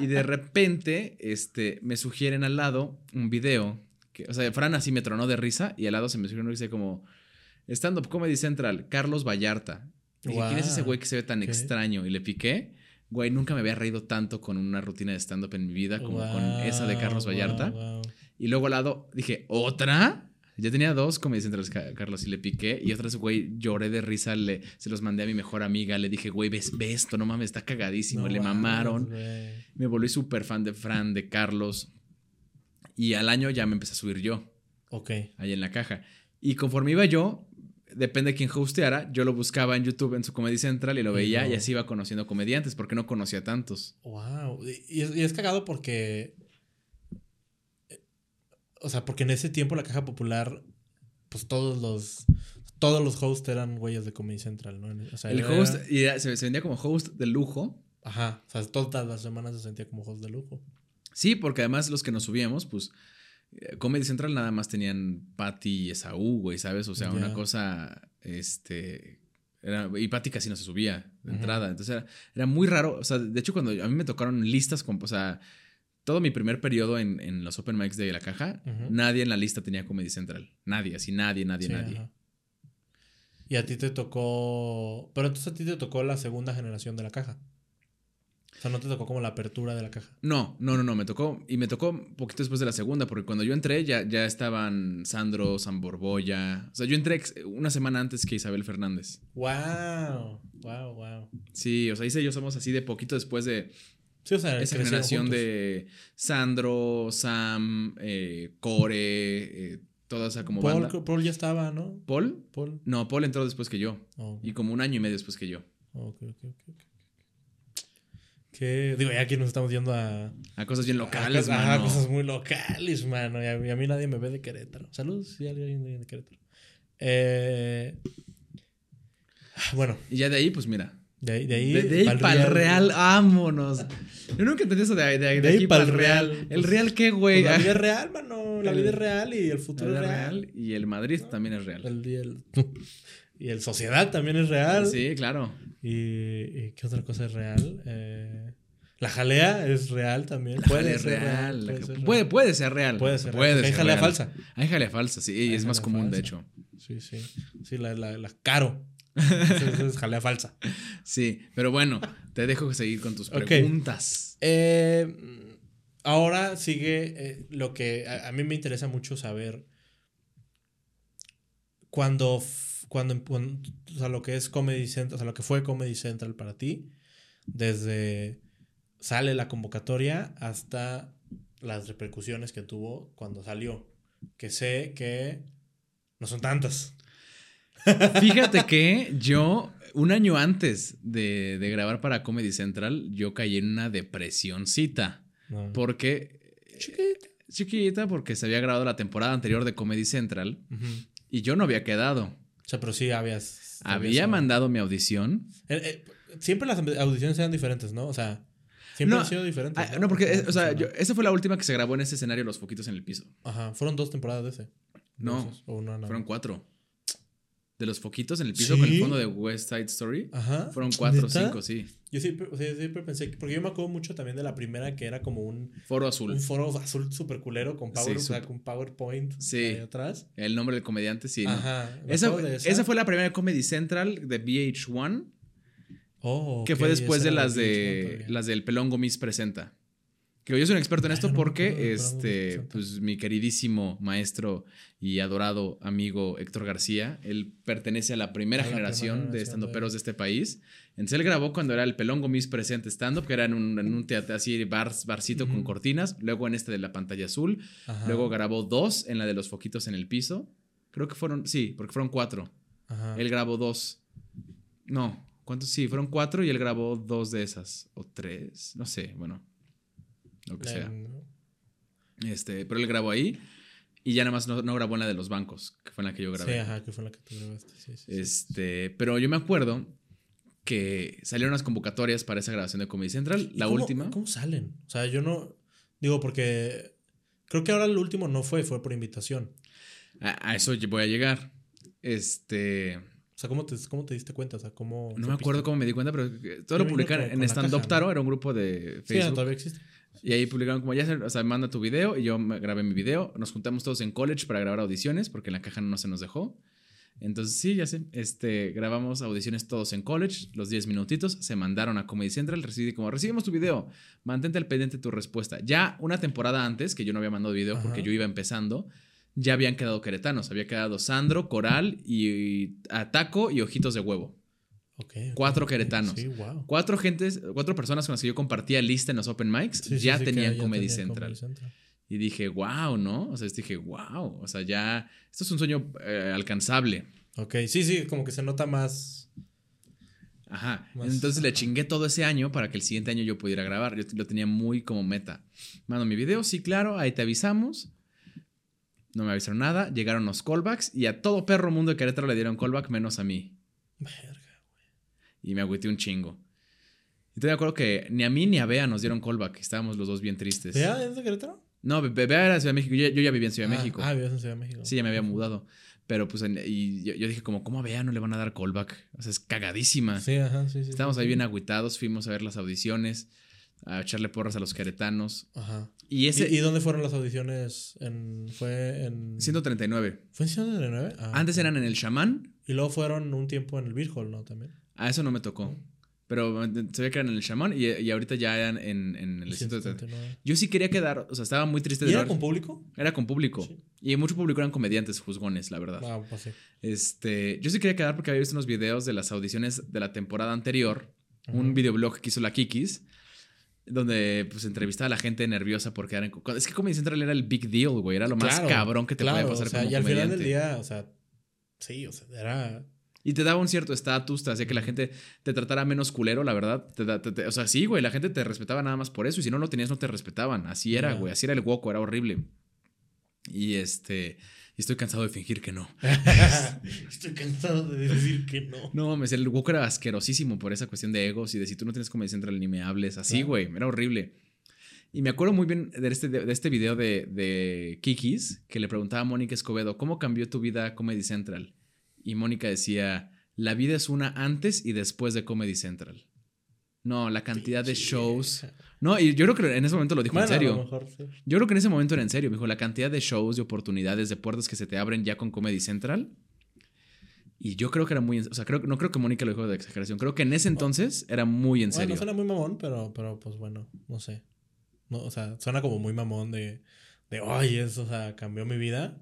Y de repente, este, me sugieren al lado un video. Que, o sea, Fran así me tronó de risa y al lado se me sugiere uno que dice como Stand Up Comedy Central, Carlos Vallarta. Dije, ¿quién es ese güey que se ve tan extraño? Y le piqué. Güey, nunca me había reído tanto con una rutina de stand-up en mi vida como con esa de Carlos Vallarta. wow. Y luego al lado dije, ¿otra? Ya tenía dos Comedy Centrales, Ca- Carlos, y le piqué. Y otras, güey, lloré de risa, le, se los mandé a mi mejor amiga. Le dije, güey, ves, ve esto, no mames, está cagadísimo. No le mamaron. Me volví súper fan de Fran, de Carlos. Y al año ya me empecé a subir yo, Ok. ahí en la caja. Y conforme iba yo, depende de quién hosteara, yo lo buscaba en YouTube en su Comedy Central y lo veía y así iba conociendo comediantes porque no conocía tantos. Wow. Y, es, y es cagado porque. eh, O sea, porque en ese tiempo la caja popular, pues todos los. Todos los hosts eran güeyes de Comedy Central, ¿no? O sea, El era- host y era- se, se vendía como host de lujo. Ajá. O sea, todas las semanas se sentía como host de lujo. Sí, porque además los que nos subíamos, pues eh, Comedy Central nada más tenían Patty y Esaú, güey, ¿sabes? O sea, una cosa, este... Era, y Patty casi no se subía de entrada. Entonces era, era muy raro. O sea, de hecho, cuando a mí me tocaron listas con... O sea, todo mi primer periodo en, en los open mics de la caja, nadie en la lista tenía Comedy Central. Nadie, así nadie, nadie, Sí, nadie. Y a ti te tocó. Pero entonces a ti te tocó la segunda generación de la caja. O sea, no te tocó como la apertura de la caja. No, no, no, no, me tocó, y me tocó un poquito después de la segunda, porque cuando yo entré ya, ya estaban Sandro, San Borbolla, o sea, yo entré una semana antes que Isabel Fernández. ¡Wow! ¡Wow, wow! Sí, o sea, Isa y yo somos así de poquito después de Sí, o sea, esa generación juntos. de Sandro, Sam, eh, Core, eh, toda esa como Paul, banda. Paul ya estaba, ¿no? ¿Paul? Paul. No, Paul entró después que yo, Oh, y como un año y medio después que yo. ok, ok, ok, ok. Que, digo, ya aquí nos estamos yendo a. A cosas bien locales, a, a mano. cosas muy locales, mano. Y a, mí, a mí nadie me ve de Querétaro. Saludos si alguien de Querétaro. Eh, bueno, Y ya de ahí, pues mira. de ahí, de ahí, De, de ahí para el real, vámonos. Yo nunca entendí eso de, de, de De ahí para el real. Real. ¿El real qué, güey? Pues la vida es real, mano. La El- vida es real y el futuro es real. real y el Madrid también es real. El, el, y el sociedad también es real. Sí, claro. Y, y ¿qué otra cosa es real? Eh, la jalea es real también. La puede ser real. puede ser Puede, real. puede ser real. Puede ser Puede real, ser Hay jalea real. falsa. Hay jalea falsa, sí. Hay es más común, de hecho. Sí, sí. Sí, la, la, la caro. Es- es jalea falsa. Sí, pero bueno, te dejo seguir con tus preguntas. Eh, ahora sigue eh, lo que a, a mí me interesa mucho saber cuando, cuando, cuando- o sea, lo que es Comedy Central, o sea, lo que fue Comedy Central para ti, desde sale la convocatoria hasta las repercusiones que tuvo cuando salió. Que sé que no son tantas. Fíjate que yo, un año antes de, de grabar para Comedy Central, yo caí en una depresioncita. No. Porque. Chiquita. Chiquita, porque se había grabado la temporada anterior de Comedy Central y yo no había quedado. O sea, pero sí habías... Había mandado mi audición. Eh, eh, siempre las audiciones eran diferentes, ¿no? O sea, siempre No, han sido diferentes. Ah, no, porque, ¿Cómo eh, o sea, yo- esa fue la última que se grabó en ese escenario, Los Foquitos en el Piso. Ajá, fueron dos temporadas de ese. No, De esos, o una nada Fueron cuatro. De los foquitos en el piso con el fondo de West Side Story. Ajá. Fueron cuatro o cinco, sí. Yo siempre, o sea, siempre pensé que. Porque yo me acuerdo mucho también de la primera que era como un, Foro azul. un foro azul super culero con, power, Sí, o sea, sup- con PowerPoint Sí. ahí atrás. El nombre del comediante, sí. Ajá. Esa, esa. fue la primera Comedy Central de VH1, Oh, que fue después de las VH1 de las del Pelón Gomis presenta. Que yo soy un experto en esto porque este, pues mi queridísimo maestro y adorado amigo Héctor García, él pertenece a la primera A la generación primera de generación estandoperos de- este país. Entonces él grabó cuando era el Pelón Gomis presente stand-up, que era en un, en un teatro así, bar, barcito con cortinas. Luego en este de la pantalla azul. Ajá, Luego grabó dos en la de los foquitos en el piso. Creo que fueron, sí, porque fueron cuatro. ajá. Él grabó dos. No, ¿cuántos? Sí, fueron cuatro y él grabó dos de esas. O tres, no sé, bueno. Lo que sea. En- Este, pero él grabó ahí y ya nada más no, no grabó en la de los bancos, que fue en la que yo grabé. Sí, ajá, que fue la que tú grabaste. Sí, sí, sí. Este, pero yo me acuerdo que salieron las convocatorias para esa grabación de Comedy Central, ¿Y la cómo- última. ¿Cómo salen? O sea, yo no. Digo, porque. Creo que ahora el último no fue, fue por invitación. A, a eso voy a llegar. Este, sea, ¿cómo te, cómo te diste cuenta? O sea, ¿cómo. no me acuerdo cómo me di cuenta, pero todo lo publicaron en Stand Up caja, ¿no? Taro, era un grupo de Sí, Facebook. todavía existe. Y ahí publicaron como ya, o sea, manda tu video y yo grabé mi video. Nos juntamos todos en college para grabar audiciones porque en la caja no se nos dejó. Entonces sí, ya sé, este, grabamos audiciones todos en college, los 10 minutitos, se mandaron a Comedy Central, recibí como, recibimos tu video, mantente al pendiente de tu respuesta. Ya una temporada antes, que yo no había mandado video porque Ajá. yo iba empezando, ya habían quedado queretanos, había quedado Sandro, Coral y, Ataco y Ojitos de Huevo. Ok, ok, Cuatro queretanos. Sí, wow. Cuatro gentes, cuatro personas con las que yo compartía lista en los open mics, Sí, ya sí, tenían ya Comedy Central. Comedy Central. Y dije, wow, ¿no? O sea, dije, wow. O sea, ya. Esto es un sueño eh, alcanzable. Ok, sí, sí, como que se nota más. Ajá. Más- Entonces le chingué todo ese año para que el siguiente año yo pudiera grabar. Yo lo tenía muy como meta. Mando mi video, sí, claro, ahí te avisamos. No me avisaron nada. Llegaron los callbacks y a todo perro mundo de Querétaro le dieron callback menos a mí. Verga. Y me agüité un chingo. Y te me acuerdo que ni a mí ni a Bea nos dieron callback. Estábamos los dos bien tristes. ¿Ya es de Querétaro? No, Be- Bea era de Ciudad de México. Yo, yo ya vivía en Ciudad de Ah, México. Ah, vivías en Ciudad de México. Sí, ya me había mudado. Pero pues, y yo, yo dije como, ¿cómo a Bea no le van a dar callback? O sea, es cagadísima. Sí, ajá, sí, sí. Estábamos sí, ahí sí. bien agüitados, fuimos a ver las audiciones, a echarle porras a los queretanos. Ajá. Y ese, ¿Y, y dónde fueron las audiciones? En, ¿Fue en. 139. ¿Fue en 139? Ah, Antes eran en el Shaman, Y luego fueron un tiempo en el Beer Hall, ¿no? También. a eso no me tocó. Pero eh, se ve que eran en el Shaman y, y ahorita ya eran en, en el 139. 139. Yo sí quería quedar, o sea, estaba muy triste de ¿Y era con público? Era con público. Sí. Y mucho público eran comediantes juzgones, la verdad. Ah, pues sí. Este, yo sí quería quedar porque había visto unos videos de las audiciones de la temporada anterior, Ajá. un videoblog que hizo la Kikis, donde pues entrevistaba a la gente nerviosa porque eran, es que Comedy Central era el big deal, güey, era lo más Claro, cabrón que te claro, podía pasar o sea, como y al final del día, o sea, sí, o sea, era. Y te daba un cierto estatus, te hacía que la gente te tratara menos culero, la verdad. Te da- te- te- o sea, sí, güey, la gente te respetaba nada más por eso y si no lo tenías no te respetaban. Así era, güey, así era el hueco, era horrible. Y este, Y estoy cansado de fingir que no. Estoy cansado de decir que no. No mames, el Goku era asquerosísimo por esa cuestión de egos y de si tú no tienes Comedy Central ni me hables. Así, Claro. güey, era horrible. Y me acuerdo muy bien de este, de este video de, de Kikis que le preguntaba a Mónica Escobedo, ¿cómo cambió tu vida Comedy Central? Y Mónica decía, la vida es una antes y después de Comedy Central. No, la cantidad de shows. No, y yo creo que en ese momento lo dijo Bueno, en a lo serio. mejor sí. Yo creo que en ese momento era en serio. Me dijo, la cantidad de shows, de oportunidades, de puertas que se te abren ya con Comedy Central. Y yo creo que era muy... O sea, creo, no creo que Mónica lo dijo de exageración. Creo que en ese entonces era muy en Bueno, serio. suena muy mamón, pero, pero pues bueno, no sé. No, o sea, suena como muy mamón de, de, ay, eso, o sea, cambió mi vida.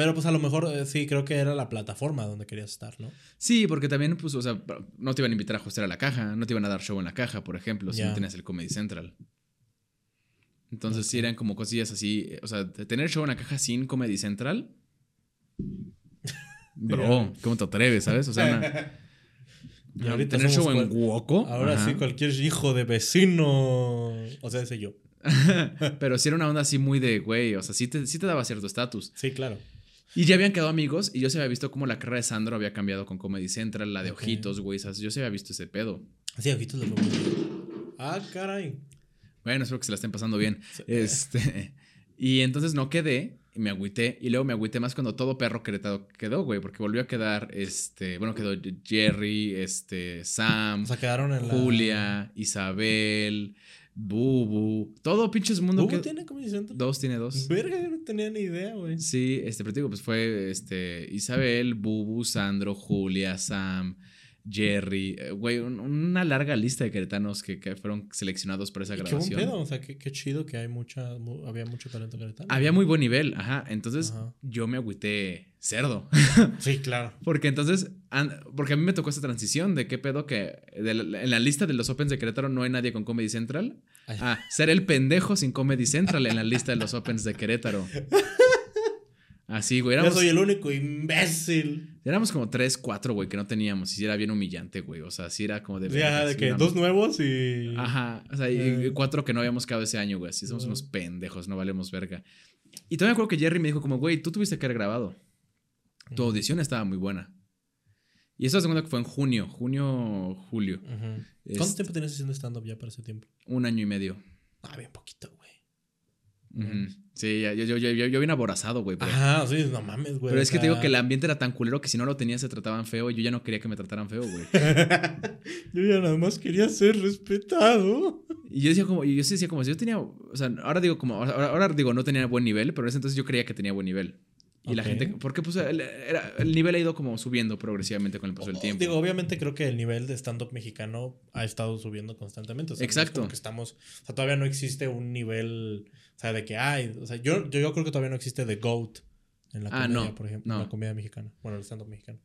Pero pues a lo mejor eh, sí, creo que era la plataforma donde querías estar, ¿no? Sí, porque también, pues, o sea, no te iban a invitar a hostear a la caja, no te iban a dar show en la caja, por ejemplo, si no tenías el Comedy Central. Entonces sí Ok. eran como cosillas así. eh, O sea, tener show en la caja sin Comedy Central. Bro, ¿cómo te atreves, sabes? O sea, una- Y ahorita tener show en Woco. Ahora ajá. sí, cualquier hijo de vecino. O sea, ese yo. Pero sí era una onda así muy de, güey, o sea, sí te, sí te daba cierto estatus. Sí, claro. Y ya habían quedado amigos y yo se había visto como la carrera de Sandro había cambiado con Comedy Central, la de. Ojitos, güey, yo se había visto ese pedo. Así, ojitos de lobo. Ah, caray. Bueno, espero que se la estén pasando bien. Sí. Este, y entonces no quedé, y me agüité, y luego me agüité más cuando todo perro Querétaro quedó, güey, porque volvió a quedar, este, bueno, quedó Jerry, este, Sam, O sea, quedaron en la. Julia, Isabel, Bubu, todo pinches mundo ¿Hugo que... tiene Comedy Central? Dos, tiene dos. Verga, yo no tenía ni idea, güey. Sí, este, pero te digo, pues fue este, Isabel, Bubu, Sandro, Julia, Sam, Jerry, eh, güey, un- una larga lista de queretanos que, que fueron seleccionados para esa Y qué buen grabación. pedo, o sea, qué, qué chido que hay mucha, mu- había mucho talento queretano. Había muy buen nivel, ajá. Entonces Ajá. yo me agüité cerdo. Sí, claro. porque entonces, porque a mí me tocó esta transición de qué pedo que de la- en la lista de los Opens de Querétaro no hay nadie con Comedy Central. Ay. Ah, ser el pendejo sin Comedy Central en la lista de los Opens de Querétaro. Así, güey. Yo Éramos, soy el único imbécil. éramos como tres, cuatro, güey, que no teníamos. Y sí era bien humillante, güey. O sea, sí era como de. Ajá, verga, de que dos nuevos y. Ajá, o sea, y- Eh. y cuatro que no habíamos quedado ese año, güey. Así somos No. unos pendejos, no valemos verga. Y todavía me acuerdo que Jerry me dijo como, güey, tú tuviste que haber grabado. Tu audición estaba muy buena. Y eso segunda que fue en junio, junio, julio. Este- ¿Cuánto tiempo tenías haciendo stand-up ya para ese tiempo? Un año y medio. Ah, bien poquito, güey. Ujú. Sí, ya- yo, yo, yo, yo, yo bien aborazado, güey. Ajá, sí, no mames, güey. pero es que te digo que el ambiente era tan culero que si no lo tenías se trataban feo y yo ya no quería que me trataran feo, güey. Yo ya nada más quería ser respetado. Y yo decía como, y yo sí decía como, si yo tenía, o sea, ahora digo como, ahora, ahora digo no tenía buen nivel, pero en ese entonces yo creía que tenía buen nivel. Y la gente, porque pues el, era- el nivel ha ido como subiendo progresivamente con el paso del O- tiempo. Digo, obviamente creo que el nivel de stand-up mexicano ha estado subiendo constantemente. O sea, no es Exacto. como que estamos. O sea, todavía no existe un nivel. O sea, de que hay. O sea, yo, yo, yo creo que todavía no existe The GOAT en la Ah, comedia, no, por ejemplo. no. En la comedia mexicana. Bueno, el stand-up mexicano.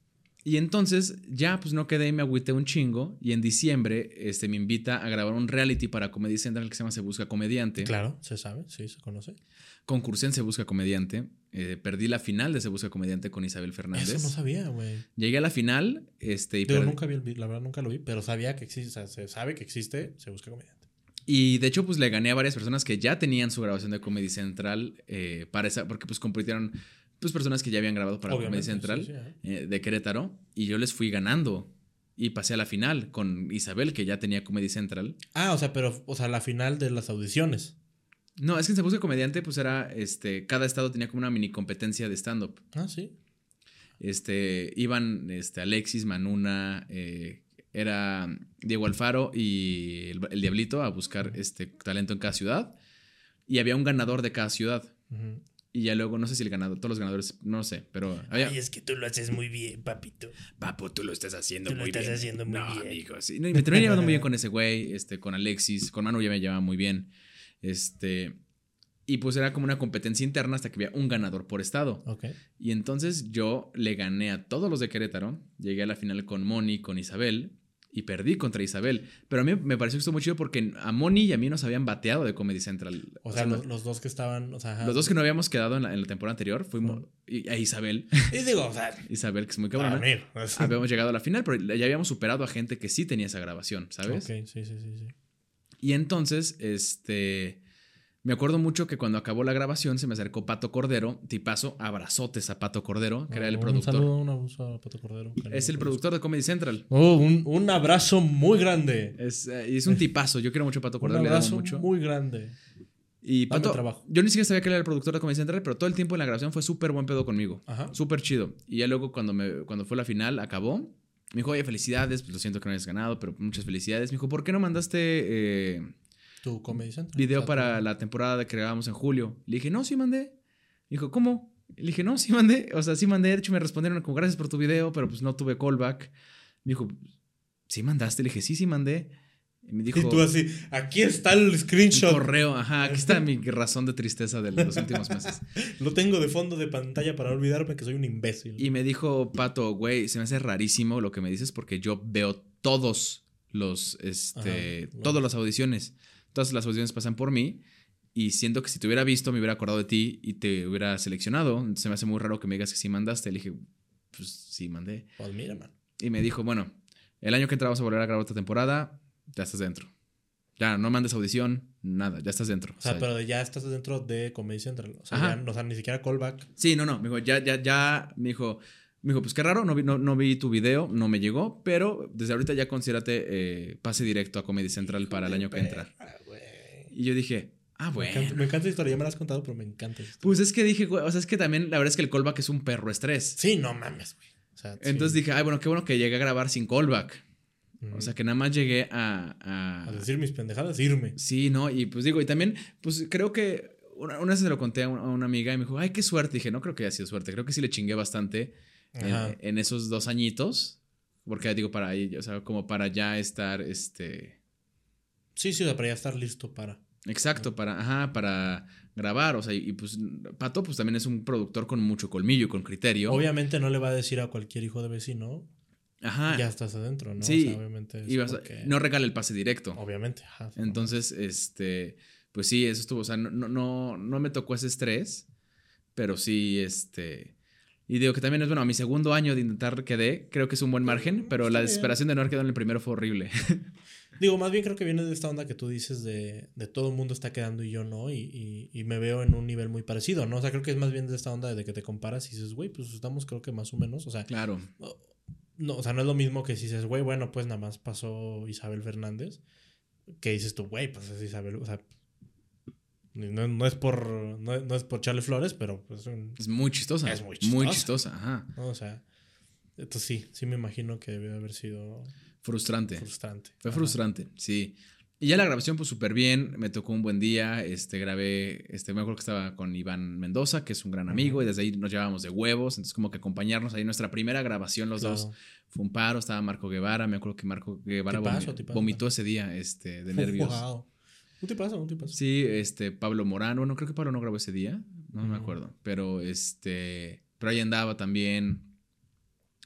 Y entonces ya pues no quedé y me agüité un chingo. Y en diciembre este, me invita a grabar un reality para Comedy Central que se llama Se Busca Comediante. Claro, se sabe, sí, se conoce. Concursé en Se Busca Comediante. Eh, perdí la final de Se Busca Comediante con Isabel Fernández. Eso no sabía, güey. Llegué a la final este, y, Digo, perdí- nunca vi el la verdad nunca lo vi, pero sabía que existe, o sea, se sabe que existe, se busca comediante. Y de hecho pues le gané a varias personas que ya tenían su grabación de Comedy Central eh, para esa, porque pues compitieron pues personas que ya habían grabado para Comedy Central sí, sí, ajá. eh, de Querétaro y yo les fui ganando y pasé a la final con Isabel que ya tenía Comedy Central. Ah, o sea, pero, o sea, la final de las audiciones. No, es que en Se Busca Comediante pues era, este, cada estado tenía como una mini competencia de stand-up. Ah, sí. Este, iban este, Alexis, Manuna, eh, era Diego Alfaro y el, el Diablito a buscar este talento en cada ciudad. Y había un ganador de cada ciudad. Y ya luego, no sé si el ganador, todos los ganadores, no sé, pero había. Ay, es que tú lo haces muy bien, papito. Papo, tú lo estás haciendo Tú lo muy estás bien. haciendo muy no, bien. amigo, sí. No, y me terminé llevando muy bien con ese güey, este, con Alexis, con Manu ya me llevaba muy bien. Este. Y pues era como una competencia interna hasta que había un ganador por estado. Y entonces yo le gané a todos los de Querétaro. Llegué a la final con Moni, con Isabel. Y perdí contra Isabel. Pero a mí me pareció que estuvo muy chido porque a Moni y a mí nos habían bateado de Comedy Central. O sea, los, los dos que estaban, o sea, ajá. los dos que no habíamos quedado en la, en la temporada anterior fuimos. Y a Isabel. Y digo, o sea, Isabel, que es muy cabrona. Habíamos llegado a la final, pero ya habíamos superado a gente que sí tenía esa grabación, ¿sabes? Ok, sí, sí, sí, sí. Y entonces, este. Me acuerdo mucho que cuando acabó la grabación se me acercó Pato Cordero, tipazo, abrazotes a Pato Cordero, que era el Un productor. saludo, un abrazo a Pato Cordero. Es el productor de Comedy Central. Oh, un, un abrazo muy grande. Es, eh, y es un tipazo. Yo quiero mucho a Pato Un Cordero, le amo abrazo mucho. muy grande. Y Pato, trabajo. yo ni siquiera sabía que él era el productor de Comedy Central, pero todo el tiempo en la grabación fue súper buen pedo conmigo. Ajá. Súper chido. Y ya luego cuando, me, cuando fue la final, acabó. Me dijo, oye, felicidades, pues lo siento que no hayas ganado, pero muchas felicidades. Me dijo, ¿por qué no mandaste eh, Tu Comedy Central. video para la temporada que grabamos en julio? Le dije, no, sí mandé. Me dijo, ¿cómo? Le dije, no, sí mandé. O sea, sí mandé. De hecho, me respondieron como, gracias por tu video, pero pues no tuve callback. Me dijo, ¿sí mandaste? Le dije, sí, sí mandé. Y me dijo, Y tú así, aquí está el screenshot. correo, ajá, aquí está mi razón de tristeza de los últimos meses. Lo tengo de fondo de pantalla para olvidarme que soy un imbécil. Y me dijo, Pato, güey, se me hace rarísimo lo que me dices porque yo veo todos los, este, Ajá, todas las audiciones. Todas las audiciones pasan por mí y siento que si te hubiera visto me hubiera acordado de ti y te hubiera seleccionado. Se me hace muy raro que me digas que sí mandaste. Le dije, pues sí mandé. Pues mira, man. Y me dijo, bueno, el año que entra vamos a volver a grabar otra temporada, ya estás dentro. Ya, no mandes audición, nada, ya estás dentro. O sea, O sea, pero ya estás dentro de Comedy Central. O sea, ya, o sea, ni siquiera callback. Sí, no, no. Me dijo, ya, ya, ya. Me dijo, me dijo, pues qué raro, no vi, no, no vi tu video, no me llegó, pero desde ahorita ya considérate eh, pase directo a Comedy Central para el año que entra. Y yo dije, ah, Me bueno. encanta, me encanta la historia, ya me la has contado, pero me encanta. historia. Pues es que dije, güey, o sea, es que también la verdad es que el callback es un perro estrés. Sí, no mames, güey. O sea, Entonces sí. dije, ay, bueno, qué bueno que llegué a grabar sin callback. O sea, que nada más llegué a... a a- decir mis pendejadas, irme. Sí, ¿no? Y pues digo, y también, pues creo que una, una vez se lo conté a una, a una amiga y me dijo, ay, qué suerte. dije, no creo que haya sido suerte, creo que sí le chingué bastante en, en esos dos añitos. Porque digo, para ahí, o sea, como para ya estar, este... Sí, sí, o sea, para ya estar listo para. Exacto, para, ajá, para grabar, o sea, y, pues Pato pues también es un productor con mucho colmillo y con criterio. Obviamente no le va a decir a cualquier hijo de vecino, Ajá. ya estás adentro, ¿no? Sí, O sea, obviamente. es y vas a- porque- no regala el pase directo. Obviamente, ajá. Entonces, este, pues sí, eso estuvo, o sea, no, no, no, me tocó ese estrés, pero sí, este, y digo que también es, bueno, a mi segundo año de intentar quedé, creo que es un buen margen, pero la bien. desesperación de no haber quedado en el primero fue horrible. Digo, más bien creo que viene de esta onda que tú dices de, de todo el mundo está quedando y yo no, y, y, y me veo en un nivel muy parecido, ¿no? O sea, creo que es más bien de esta onda de que te comparas y dices, güey, pues estamos creo que más o menos, o sea, claro. no, o sea, no es lo mismo que si dices, güey, bueno, pues nada más pasó Isabel Fernández, que dices tú, güey, pues es Isabel, o sea, no, no es por no, no es por echarle flores, pero pues Es muy chistosa. Es muy Muy chistosa. chistosa, ajá. o sea, entonces sí, sí me imagino que debió haber sido Frustrante. frustrante. Fue Ajá. frustrante, sí. Y ya la grabación, pues súper bien. Me tocó un buen día. Este, grabé, este, me acuerdo que estaba con Iván Mendoza, que es un gran amigo, y desde ahí nos llevábamos de huevos. Entonces, como que acompañarnos ahí. Nuestra primera grabación, los dos, fue un paro. Estaba Marco Guevara. Me acuerdo que Marco Guevara vomitó ese día, este, de nervios. Wow. Un tipazo, un tipazo. Sí, este, Pablo Morano. No creo que Pablo no grabó ese día. No me acuerdo. Pero este. Pero ahí andaba también.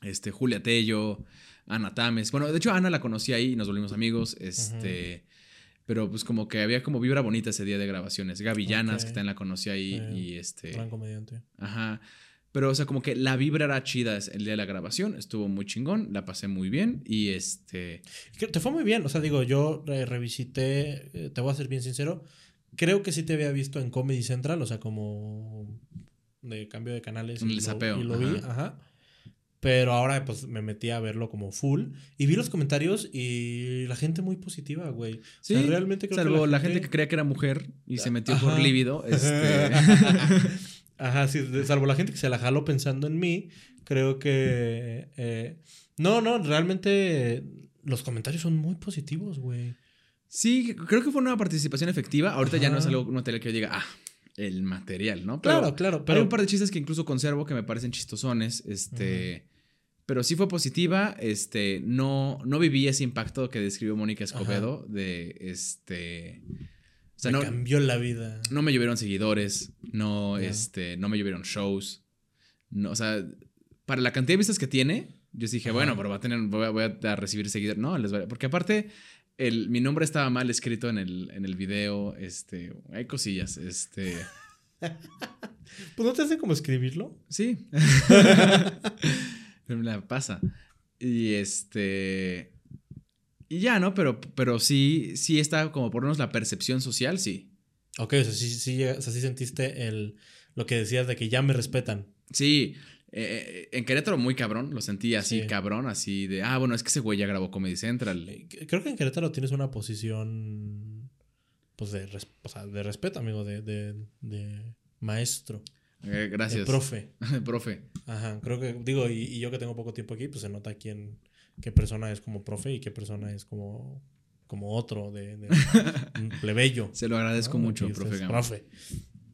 Este, Julia Tello, Ana Tames. Bueno, de hecho, Ana la conocí ahí y nos volvimos amigos. Este. Pero pues como que había como vibra bonita ese día de grabaciones. Gaby Llanas, Ok. que también la conocí ahí. Eh, y este. Gran comediante. Ajá. Pero, o sea, como que la vibra era chida el día de la grabación. Estuvo muy chingón. La pasé muy bien. Y este. Te fue muy bien. O sea, digo, yo eh, revisité, eh, te voy a ser bien sincero. Creo que sí te había visto en Comedy Central, o sea, como de cambio de canales. En y el lo- zapeo, Y lo vi, ajá. Pero ahora pues me metí a verlo como full. Y vi los comentarios y la gente muy positiva, güey. Sí, o sea, realmente creo salvo que la, gente... que creía que era mujer y se metió Ajá. por lívido. Este. Ajá, sí, salvo la gente que se la jaló pensando en mí, creo que... eh, no, no, realmente los comentarios son muy positivos, güey. Sí, creo que fue una participación efectiva. Ahorita ya no es algo no te que yo diga, ah, el material, ¿no? Pero Claro, claro, Hay pero... un par de chistes que incluso conservo que me parecen chistosones. Este. Pero sí fue positiva. Este. No, no viví ese impacto que describió Mónica Escobedo. De este. O sea, me no, cambió la vida. no me llovieron seguidores. No, este. No me llovieron shows. No, o sea, para la cantidad de vistas que tiene, yo dije, Ajá. bueno, pero va a tener, voy a, voy a recibir seguidores. No, les a- porque aparte, el, mi nombre estaba mal escrito en el, en el video. Este, hay cosillas. Este, Pues no te hace como escribirlo. sí. me la pasa. Y este. Y ya, ¿no? Pero, pero sí, sí está como por lo menos la percepción social, sí. Ok, o sea, sí, sí, o sea, sí sentiste el, lo que decías de que ya me respetan. Sí, eh, en Querétaro muy cabrón, lo sentí así Sí. cabrón, así de, ah, bueno, es que ese güey ya grabó Comedy Central. Eh, Creo que en Querétaro tienes una posición, pues, de, res- o sea, de respeto, amigo, de, de, de maestro, Eh, de gracias. profe. Profe. Ajá, creo que, digo, y, y yo que tengo poco tiempo aquí, pues se nota quién, qué persona es como profe y qué persona es como, como otro, de, de un plebeyo. Se lo agradezco ¿no? mucho, profe profe.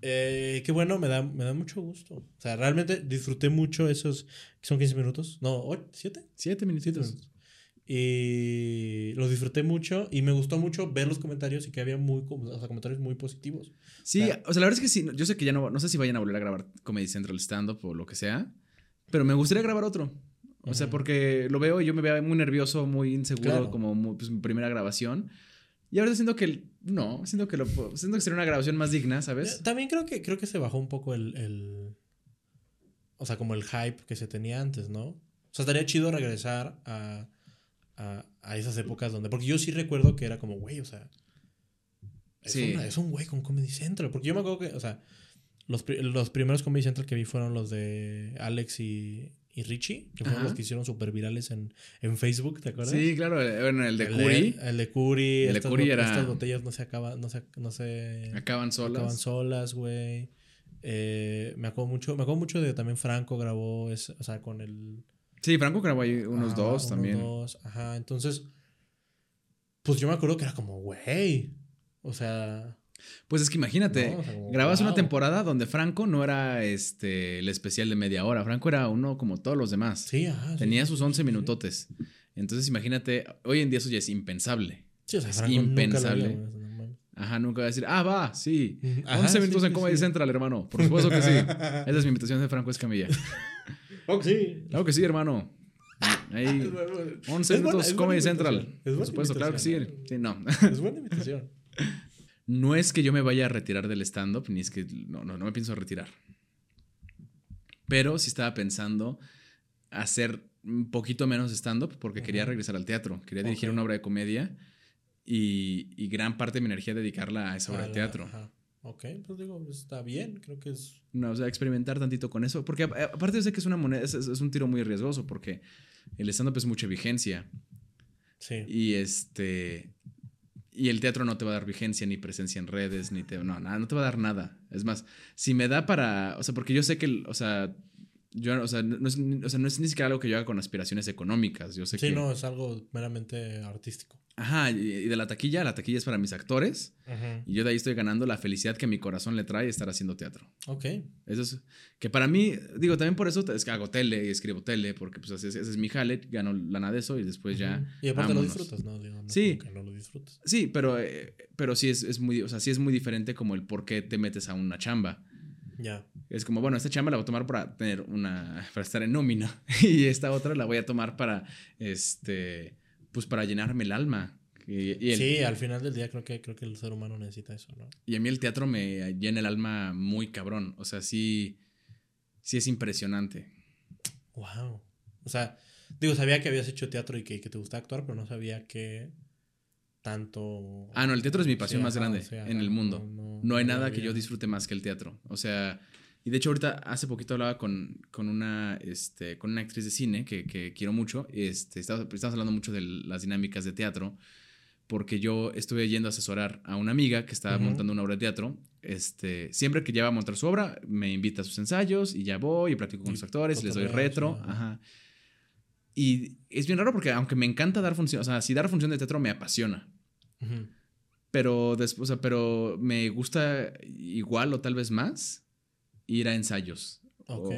Eh, qué bueno, me da, me da mucho gusto. O sea, realmente disfruté mucho esos, son 15 minutos, no, ¿7? Siete Siete minutitos. minutos. Y los disfruté mucho y me gustó mucho ver los comentarios y que había muy, com- o sea, comentarios muy positivos. Sí, o sea, la verdad es que sí, yo sé que ya no, no sé si vayan a volver a grabar Comedy Central stand-up o lo que sea, pero me gustaría grabar otro. O sea, porque lo veo y yo me veo muy nervioso, muy inseguro, Claro. como muy- pues, mi primera grabación. Y ahora siento que, el- no, siento que, lo, siento que sería una grabación más digna, ¿sabes? También creo que, creo que se bajó un poco el, el- O sea, como el hype que se tenía antes, ¿no? O sea, estaría chido regresar a, a, a esas épocas donde. Porque yo sí recuerdo que era como, güey, o sea. Es, Sí. una- es un güey con Comedy Central. Porque yo me acuerdo que, o sea, los, los primeros Comedy Central que vi fueron los de Alex y, y Richie, que fueron Ajá. los que hicieron súper virales en, en Facebook, ¿te acuerdas? Sí, claro, eh, bueno, el de el Curi el de Curi. El de estas, Curi era- estas botellas no se acaban, no se, no se acaban solas. Acaban solas, güey. Eh, me acuerdo mucho, me acuerdo mucho de también Franco grabó, ese- o sea, con el... Sí, Franco grabó ahí unos ajá, dos unos también. dos, ajá, entonces, pues yo me acuerdo que era como, güey, o sea... Pues es que imagínate, No, grabas una wow. temporada donde Franco no era este el especial de media hora, Franco era uno como todos los demás. Sí, ajá. Tenía sí, sus sí, 11 sí. minutotes. Entonces imagínate, hoy en día eso ya es impensable. Sí, o sea, Es Franco nunca lo impensable. mames. Ajá, nunca va a decir, ah, va, sí. Ujú, 11 ajá, minutos sí, en Comedy sí. Central, hermano. Por supuesto que sí. Esa es mi invitación de Franco Escamilla. Oh, sí. Claro que sí, hermano. Ahí, Es buena- 11 es buena- minutos buena Comedy. Central. Por supuesto, claro que sí. imitación. Sí, no. Es buena invitación. No es que yo me vaya a retirar del stand-up, ni es que. No, no, no me pienso retirar. Pero sí estaba pensando hacer un poquito menos stand-up porque quería regresar al teatro. Quería dirigir una obra de comedia y, y gran parte de mi energía dedicarla a esa obra de teatro. ajá. Ok, pues digo, está bien, creo que es... No, o sea, experimentar tantito con eso. Porque a- aparte yo sé que es una moneda, es, es- es un tiro muy riesgoso porque el stand-up es mucha vigencia. Sí. Y este. Y el teatro no te va a dar vigencia ni presencia en redes, ni te. No, nada, no te va a dar nada. Es más, si me da para. O sea, porque yo sé que. O sea. Yo, o sea, no es, o sea, no es ni siquiera algo que yo haga con aspiraciones económicas. Yo sé Sí, que. no, es algo meramente artístico. Ajá, y, de la taquilla, la taquilla es para mis actores. Ajá. Y yo de ahí estoy ganando la felicidad que mi corazón le trae estar haciendo teatro. Ok. Eso es. Que para mí, digo, también por eso es que hago tele y escribo tele, porque pues ese, ese es mi jale, gano lana de eso y después ya. Ujú. Y aparte lo disfrutas, ¿no? Digo, no Sí. no lo disfrutas. Sí, pero, eh, pero sí es, es muy, o sea, sí es muy diferente como el por qué te metes a una chamba. Ya. Es como, bueno, esta chamba la voy a tomar para tener una, para estar en nómina y esta otra la voy a tomar para, este, pues para llenarme el alma. Y, y el- Sí, al final del día creo que, creo que el ser humano necesita eso, ¿no? y a mí el teatro me llena el alma muy cabrón. O sea, sí, sí es impresionante. Wow. O sea, digo, sabía que habías hecho teatro y que, que te gustaba actuar, pero no sabía que tanto... Ah, no, el teatro es mi pasión Sí, más grande sí, en el mundo. no- No hay nada que yo disfrute más que el teatro. O sea, y de hecho ahorita hace poquito hablaba con, con una, este, con una actriz de cine que, que quiero mucho. Este, estamos, estamos hablando mucho de las dinámicas de teatro porque yo estuve yendo a asesorar a una amiga que estaba Ujú. montando una obra de teatro. Este, siempre que ya va a montar su obra, me invita a sus ensayos y ya voy y practico con Y los actores, les doy retro. ajá. Ajá. Y es bien raro porque aunque me encanta dar función, o sea, si dar función de teatro me apasiona. Ujú. Pero después, o sea, pero me gusta igual o tal vez más ir a ensayos. O,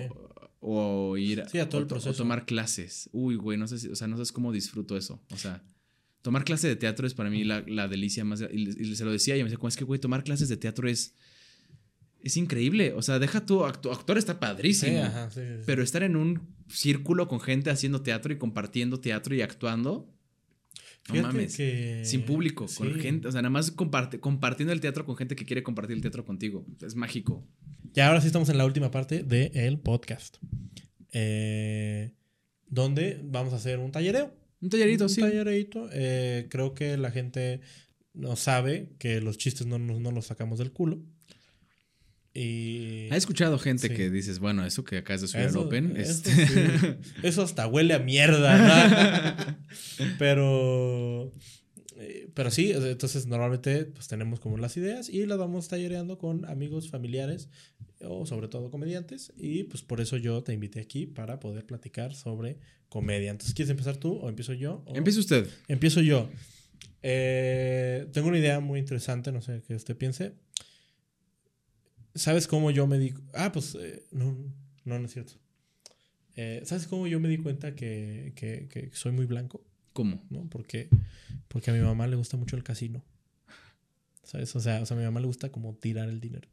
o ir Sí, a todo o el to- o proceso. tomar clases. Uy, güey, no sé si, o sea, no sabes cómo disfruto eso. O sea, tomar clase de teatro es para mí la, la delicia más. Y, y se lo decía y me decía, es que, güey, tomar clases de teatro es. Es increíble. O sea, deja tu actu- actor está padrísimo. sí, sí. Pero estar en un círculo con gente haciendo teatro y compartiendo teatro y actuando. No mames. que- Sin público, con gente. O sea, nada más comparte, compartiendo el teatro con gente que quiere compartir el teatro contigo. Es mágico. Ya ahora sí estamos en la última parte del podcast. Eh, donde vamos a hacer un tallereo. Un tallerito, un sí. tallerito. Eh, creo que la gente no sabe que los chistes no, no, no los sacamos del culo. Y... ¿Ha escuchado gente Sí. que dices, bueno, eso que acabas de subir al Eso- Open? eso este- sí. Eso hasta huele a mierda, ¿no? pero, eh, pero sí, entonces normalmente pues tenemos como las ideas y las vamos tallereando con amigos, familiares o sobre todo comediantes y pues por eso yo te invité aquí para poder platicar sobre comedia. Entonces, ¿quieres empezar tú o empiezo yo? O- Empiece usted. Empiezo yo. Eh, tengo una idea muy interesante, no sé qué usted piense. ¿Sabes cómo yo me di... Ah, pues eh, no, no, no es cierto. Eh, ¿Sabes cómo yo me di cuenta que, que- que soy muy blanco? ¿Cómo? ¿No? Porque, porque a mi mamá le gusta mucho el casino. ¿Sabes? O sea, o sea, a mi mamá le gusta como tirar el dinero.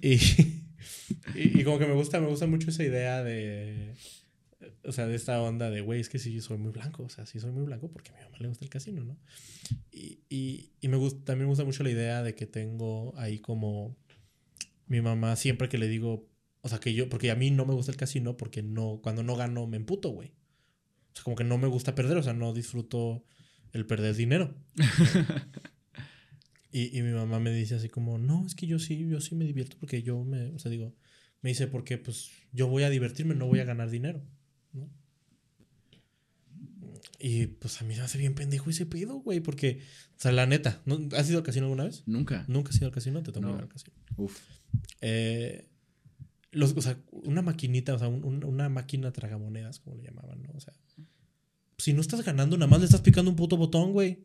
Y, y, y como que me gusta, me gusta mucho esa idea de... O sea, de esta onda de, güey, es que sí soy muy blanco. O sea, sí soy muy blanco porque a mi mamá le gusta el casino, ¿no? Y, y, y me gusta, también me gusta mucho la idea de que tengo ahí como... Mi mamá siempre que le digo... O sea, que yo... Porque a mí no me gusta el casino porque no... Cuando no gano me emputo, güey. O sea, como que no me gusta perder. O sea, no disfruto el perder dinero. Y, y mi mamá me dice así como, no, es que yo sí, yo sí me divierto porque yo me, o sea, digo, me dice, porque pues yo voy a divertirme, no voy a ganar dinero, ¿no? Y pues a mí se me hace bien pendejo ese pedo, güey, porque, o sea, la neta, ¿no? ¿has ido al casino alguna vez? Nunca. ¿Nunca has ido al casino? Te tomo No. ir al casino. Uf. Eh, los, o sea, una maquinita, o sea, un- un- una máquina tragamonedas, como le llamaban, ¿no? O sea, si no estás ganando, nada más le estás picando un puto botón, güey.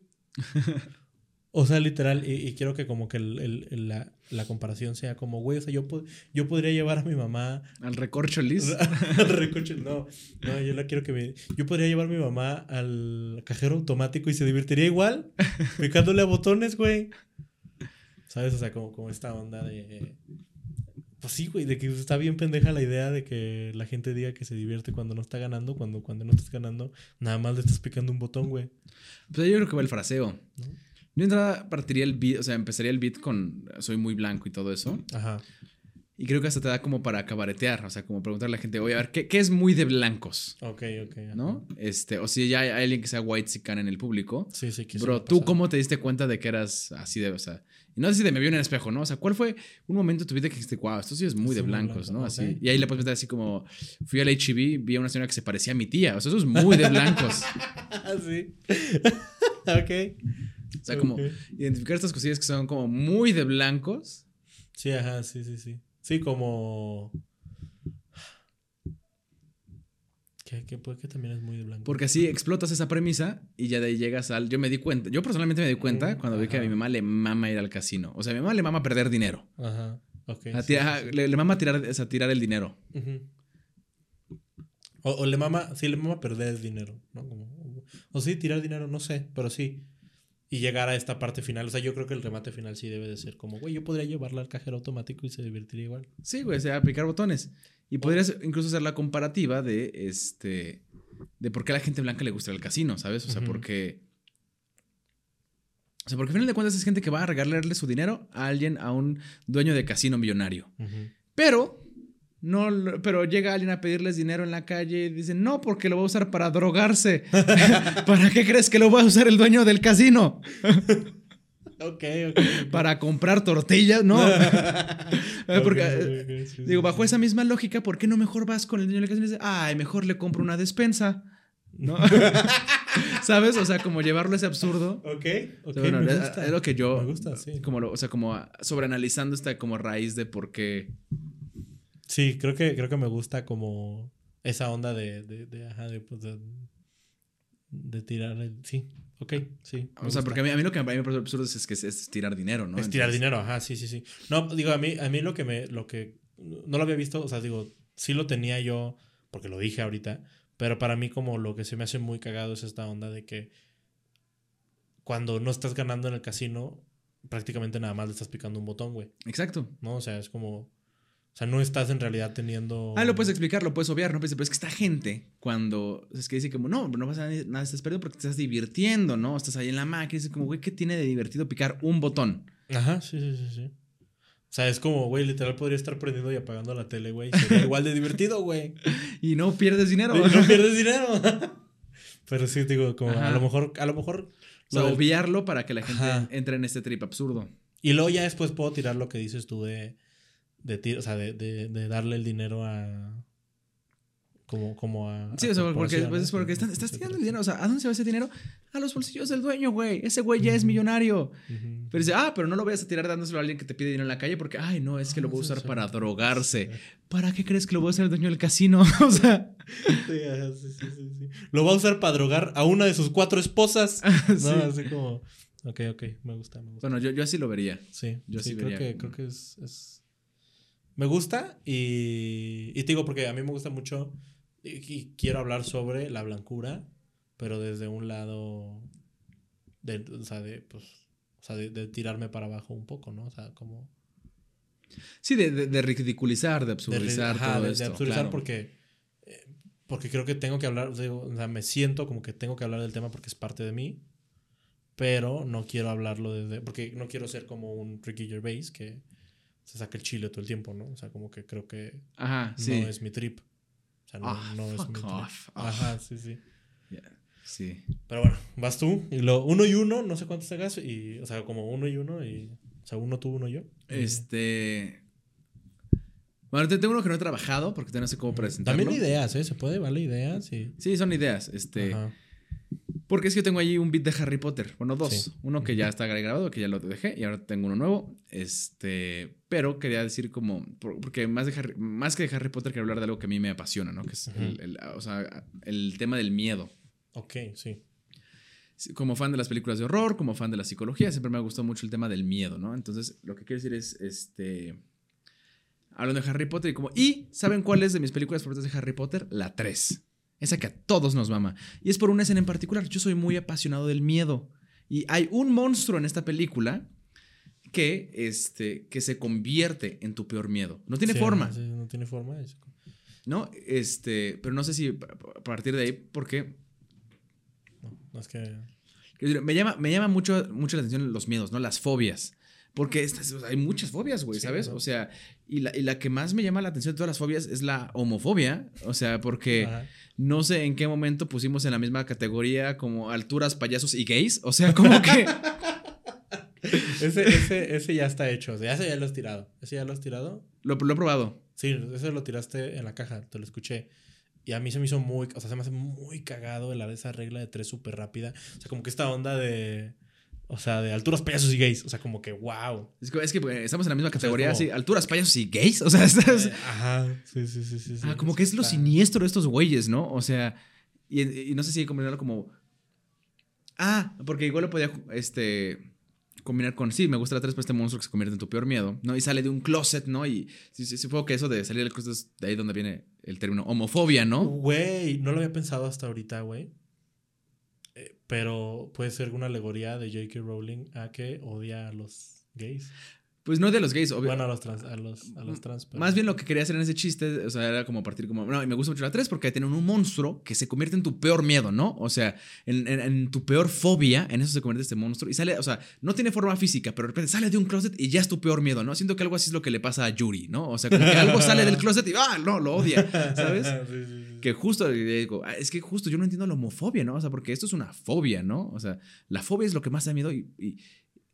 O sea, literal, y, y quiero que como que el- el- el- la, la comparación sea como, güey, o sea, yo, yo podría llevar a mi mamá Al recorcho lis. al recoche. No, no, yo la quiero que me... Yo podría llevar a mi mamá al cajero automático y se divertiría igual, picándole a botones, güey. ¿Sabes? O sea, como, como esta onda de... Pues sí, güey, de que está bien pendeja la idea de que la gente diga que se divierte cuando no está ganando, cuando, cuando no estás ganando, nada más le estás picando un botón, güey. Pues yo creo que va el fraseo. ¿No? Yo entrada partiría el beat, o sea, empezaría el beat con soy muy blanco y todo eso. Ajá. Y creo que hasta te da como para cabaretear, o sea, como preguntarle a la gente, oye, a ver, ¿qué, qué es muy de blancos? Ok, ok. ajá. ¿No? Este, o si ya hay alguien que sea white sican en el público. Sí, sí, que Bro, ¿tú cómo te diste cuenta de que eras así de, o sea, y no sé si de me vio en el espejo, ¿no? O sea, ¿cuál fue un momento en tu vida que dijiste, wow, esto sí es muy Sí, de blancos, blanco, ¿no? Así. Y ahí le puedes meter así como, fui al HB, vi a una señora que se parecía a mi tía, o sea, eso es muy de blancos. Ah, sí. ok. O sea, como identificar estas cosillas que son como muy de blancos. Sí, ajá, sí, sí, sí. Sí, como. Que, que, que también es muy blanco. Porque así explotas esa premisa y ya de ahí llegas al. Yo me di cuenta. Yo personalmente me di cuenta Mm, cuando vi que a mi mamá le mama ir al casino. O sea, a mi mamá le mama perder dinero. Ajá. Ok. A sí, ti- ajá, sí, sí. Le, le mama tirar, o sea, tirar el dinero. O, o le mama, sí, le mama perder el dinero, ¿no? Como, o sí, tirar dinero, no sé, pero sí. Y llegar a esta parte final. O sea, yo creo que el remate final sí debe de ser como, güey, yo podría llevarla al cajero automático y se divertiría igual. Sí, güey, o sea, aplicar botones. Y podrías incluso hacer la comparativa de este. de por qué a la gente blanca le gusta el casino, ¿sabes? O sea, porque. O sea, porque al final de cuentas es gente que va a regalarle su dinero a alguien, a un dueño de casino millonario. Pero. No, pero llega alguien a pedirles dinero en la calle y dicen, no, porque lo va a usar para drogarse. ¿Para qué crees que lo va a usar el dueño del casino? Ok, ok. ¿Para comprar tortillas? No. porque, sí, Digo, bajo esa misma lógica, ¿por qué no mejor vas con el dueño de la casa y dices, ay, mejor le compro una despensa? ¿No? ¿Sabes? O sea, como llevarlo a ese absurdo. Ok, ok, bueno, me es- gusta. es lo que yo. Me gusta, sí. Como lo, o sea, como sobreanalizando esta como raíz de por qué. Sí, creo que, creo que me gusta como esa onda de, de, de, ajá, de, pues, de, de tirar el... Sí, ok, sí. O sea, gusta. porque a mí, a mí lo que a mí me parece absurdo es, que es, es tirar dinero, ¿no? Es tirar dinero, ajá, sí, sí, sí. No, digo, a mí, a mí lo que me, lo que, no lo había visto, o sea, digo, sí lo tenía yo, porque lo dije ahorita, pero para mí como lo que se me hace muy cagado es esta onda de que cuando no estás ganando en el casino, prácticamente nada más le estás picando un botón, güey, Exacto. ¿no? O sea, es como, o sea, no estás en realidad teniendo... Ah, lo puedes explicar, lo puedes obviar, ¿no? Pero es que esta gente, cuando es que dice como, no, no pasa nada, estás perdiendo porque te estás divirtiendo, ¿no? Estás ahí en la máquina y dice como, güey, ¿qué tiene de divertido picar un botón? Ajá, sí, sí, sí, sí. O sea, es como, güey, literal podría estar prendiendo y apagando la tele, güey. Sería igual de divertido, güey. Y no pierdes dinero. Y no pierdes dinero. Pero sí, digo, como a lo mejor, a lo mejor. O sea, lo del- obviarlo para que la gente Ajá. entre en este trip absurdo. Y luego ya después puedo tirar lo que dices tú de. De o sea, de, de, de darle el dinero a. Como, como a. Sí, o sea, porque, pues, es porque ¿no? estás, tirando el dinero. O sea, ¿a dónde se va ese dinero? A los bolsillos del dueño, güey. Ese güey ya es millonario. Pero dice, ah, pero no lo vayas a tirar dándoselo a alguien que te pide dinero en la calle porque, ay, no, es que lo Ah, voy a usar para drogarse. ¿Para qué crees que lo voy a hacer el dueño del casino? o sea, Sí, sí, sí, sí, sí. Lo va a usar para drogar a una de sus cuatro esposas. No, sí. así como. Ok, ok, me gusta, me gusta. Bueno, yo, yo así lo vería. Sí, yo sí, sí creo vería que, creo que es, es- Me gusta y, y te digo porque a mí me gusta mucho y, y quiero hablar sobre la blancura, pero desde un lado de, o sea, de, pues, o sea, de, de tirarme para abajo un poco, ¿no? O sea, como... Sí, de, de- de ridiculizar, de de, absurdizar ajá, todo de- de esto. absurdizar claro. porque... eh, Porque creo que tengo que hablar, digo, o sea, me siento como que tengo que hablar del tema porque es parte de mí, pero no quiero hablarlo desde, porque no quiero ser como un Ricky Gervais que se saca el chile todo el tiempo, ¿no? O sea, como que creo que Ajá, sí. no es mi trip. O sea, no, Ah, no es mi trip. off. Ah. Ajá, sí, sí. Sí. Pero bueno, vas tú y lo uno y uno, no sé cuántos hagas, y, o sea, como uno y uno, y, o sea, uno tú, uno yo. Este. Bueno, te- tengo uno que no he trabajado porque no sé cómo presentarlo. También ideas, ¿eh? Se puede, vale ideas y... Sí, son ideas. Este. Ajá. Porque es que yo tengo allí un beat de Harry Potter. Bueno, dos. Sí. Uno que ya está grabado, que ya lo dejé, y ahora tengo uno nuevo. Este. Pero quería decir como. por- Porque más, de Harry, más que de Harry Potter, quiero hablar de algo que a mí me apasiona, ¿no? Que es el, o sea, el tema del miedo. Ok, sí. Sí, Como fan de las películas de horror, como fan de la psicología, siempre me ha gustado mucho el tema del miedo, ¿no? Entonces, lo que quiero decir es, este... Hablando de Harry Potter y como... Y, ¿saben cuál es de mis películas favoritas de Harry Potter? La 3. Esa que a todos nos mama. Y es por una escena en particular. Yo soy muy apasionado del miedo. Y hay un monstruo en esta película que, este, que se convierte en tu peor miedo. No tiene Sí, forma, no tiene forma. ¿no? Este, pero no sé si a partir de ahí, porque No, no es que... Me llama, me llama mucho, mucho la atención los miedos, ¿no? Las fobias. Porque estas- sea, hay muchas fobias, güey, Sí, ¿sabes? O sea, y la, y la que más me llama la atención de todas las fobias es la homofobia. O sea, porque Ajá. no sé en qué momento pusimos en la misma categoría como alturas, payasos y gays. O sea, como que. Ese, ese, ese ya está hecho. O sea, ese ya lo has tirado. ¿Ese ya lo has tirado? lo, lo he probado. Sí, ese lo tiraste en la caja, te lo escuché. Y a mí se me hizo muy, o sea, se me hace muy cagado esa regla de tres súper rápida. O sea, como que esta onda de, o sea, de alturas, payasos y gays. O sea, como que wow. Es que, es que, pues, estamos en la misma sea, categoría, como- así, alturas, payasos y gays. O sea, estás- Eh, ajá, sí, sí, sí, sí. sí. Ah, como que es lo Está- siniestro de estos güeyes, ¿no? O sea, y, y no sé si combinarlo como. Ah, porque igual lo podía este, combinar con. Sí, me gusta la 3 para este monstruo que se convierte en tu peor miedo, ¿no? Y sale de un closet, ¿no? Y sí, sí, supongo que eso de salir del closet es de ahí donde viene el término homofobia, ¿no? Güey, no lo había pensado hasta ahorita, güey. Eh, pero puede ser una alegoría de J.K. Rowling a que odia a los gays. Pues no de los gays, obvio. Bueno, a los trans, a los, a los trans. pero- Más bien lo que quería hacer en ese chiste, o sea, era como partir como, no, y me gusta mucho la 3 porque tienen un monstruo que se convierte en tu peor miedo, ¿no? O sea, en, en- en tu peor fobia, en eso se convierte este monstruo y sale, o sea, no tiene forma física, pero de repente sale de un closet y ya es tu peor miedo, ¿no? Siento que algo así es lo que le pasa a Yuri, ¿no? O sea, como que algo sale del closet y, ah, no, lo odia, ¿sabes? Sí, sí, sí. Que justo, digo, ah, es que justo yo no entiendo la homofobia, ¿no? O sea, porque esto es una fobia, ¿no? O sea, la fobia es lo que más da miedo y, y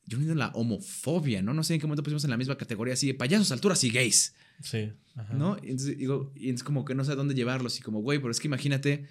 yo no entiendo la homofobia, ¿no? No sé en qué momento pusimos en la misma categoría así de payasos, alturas y gays. Sí. ajá. ¿No? Y entonces digo, y es como que no sé a dónde llevarlos. Y como, güey, pero es que imagínate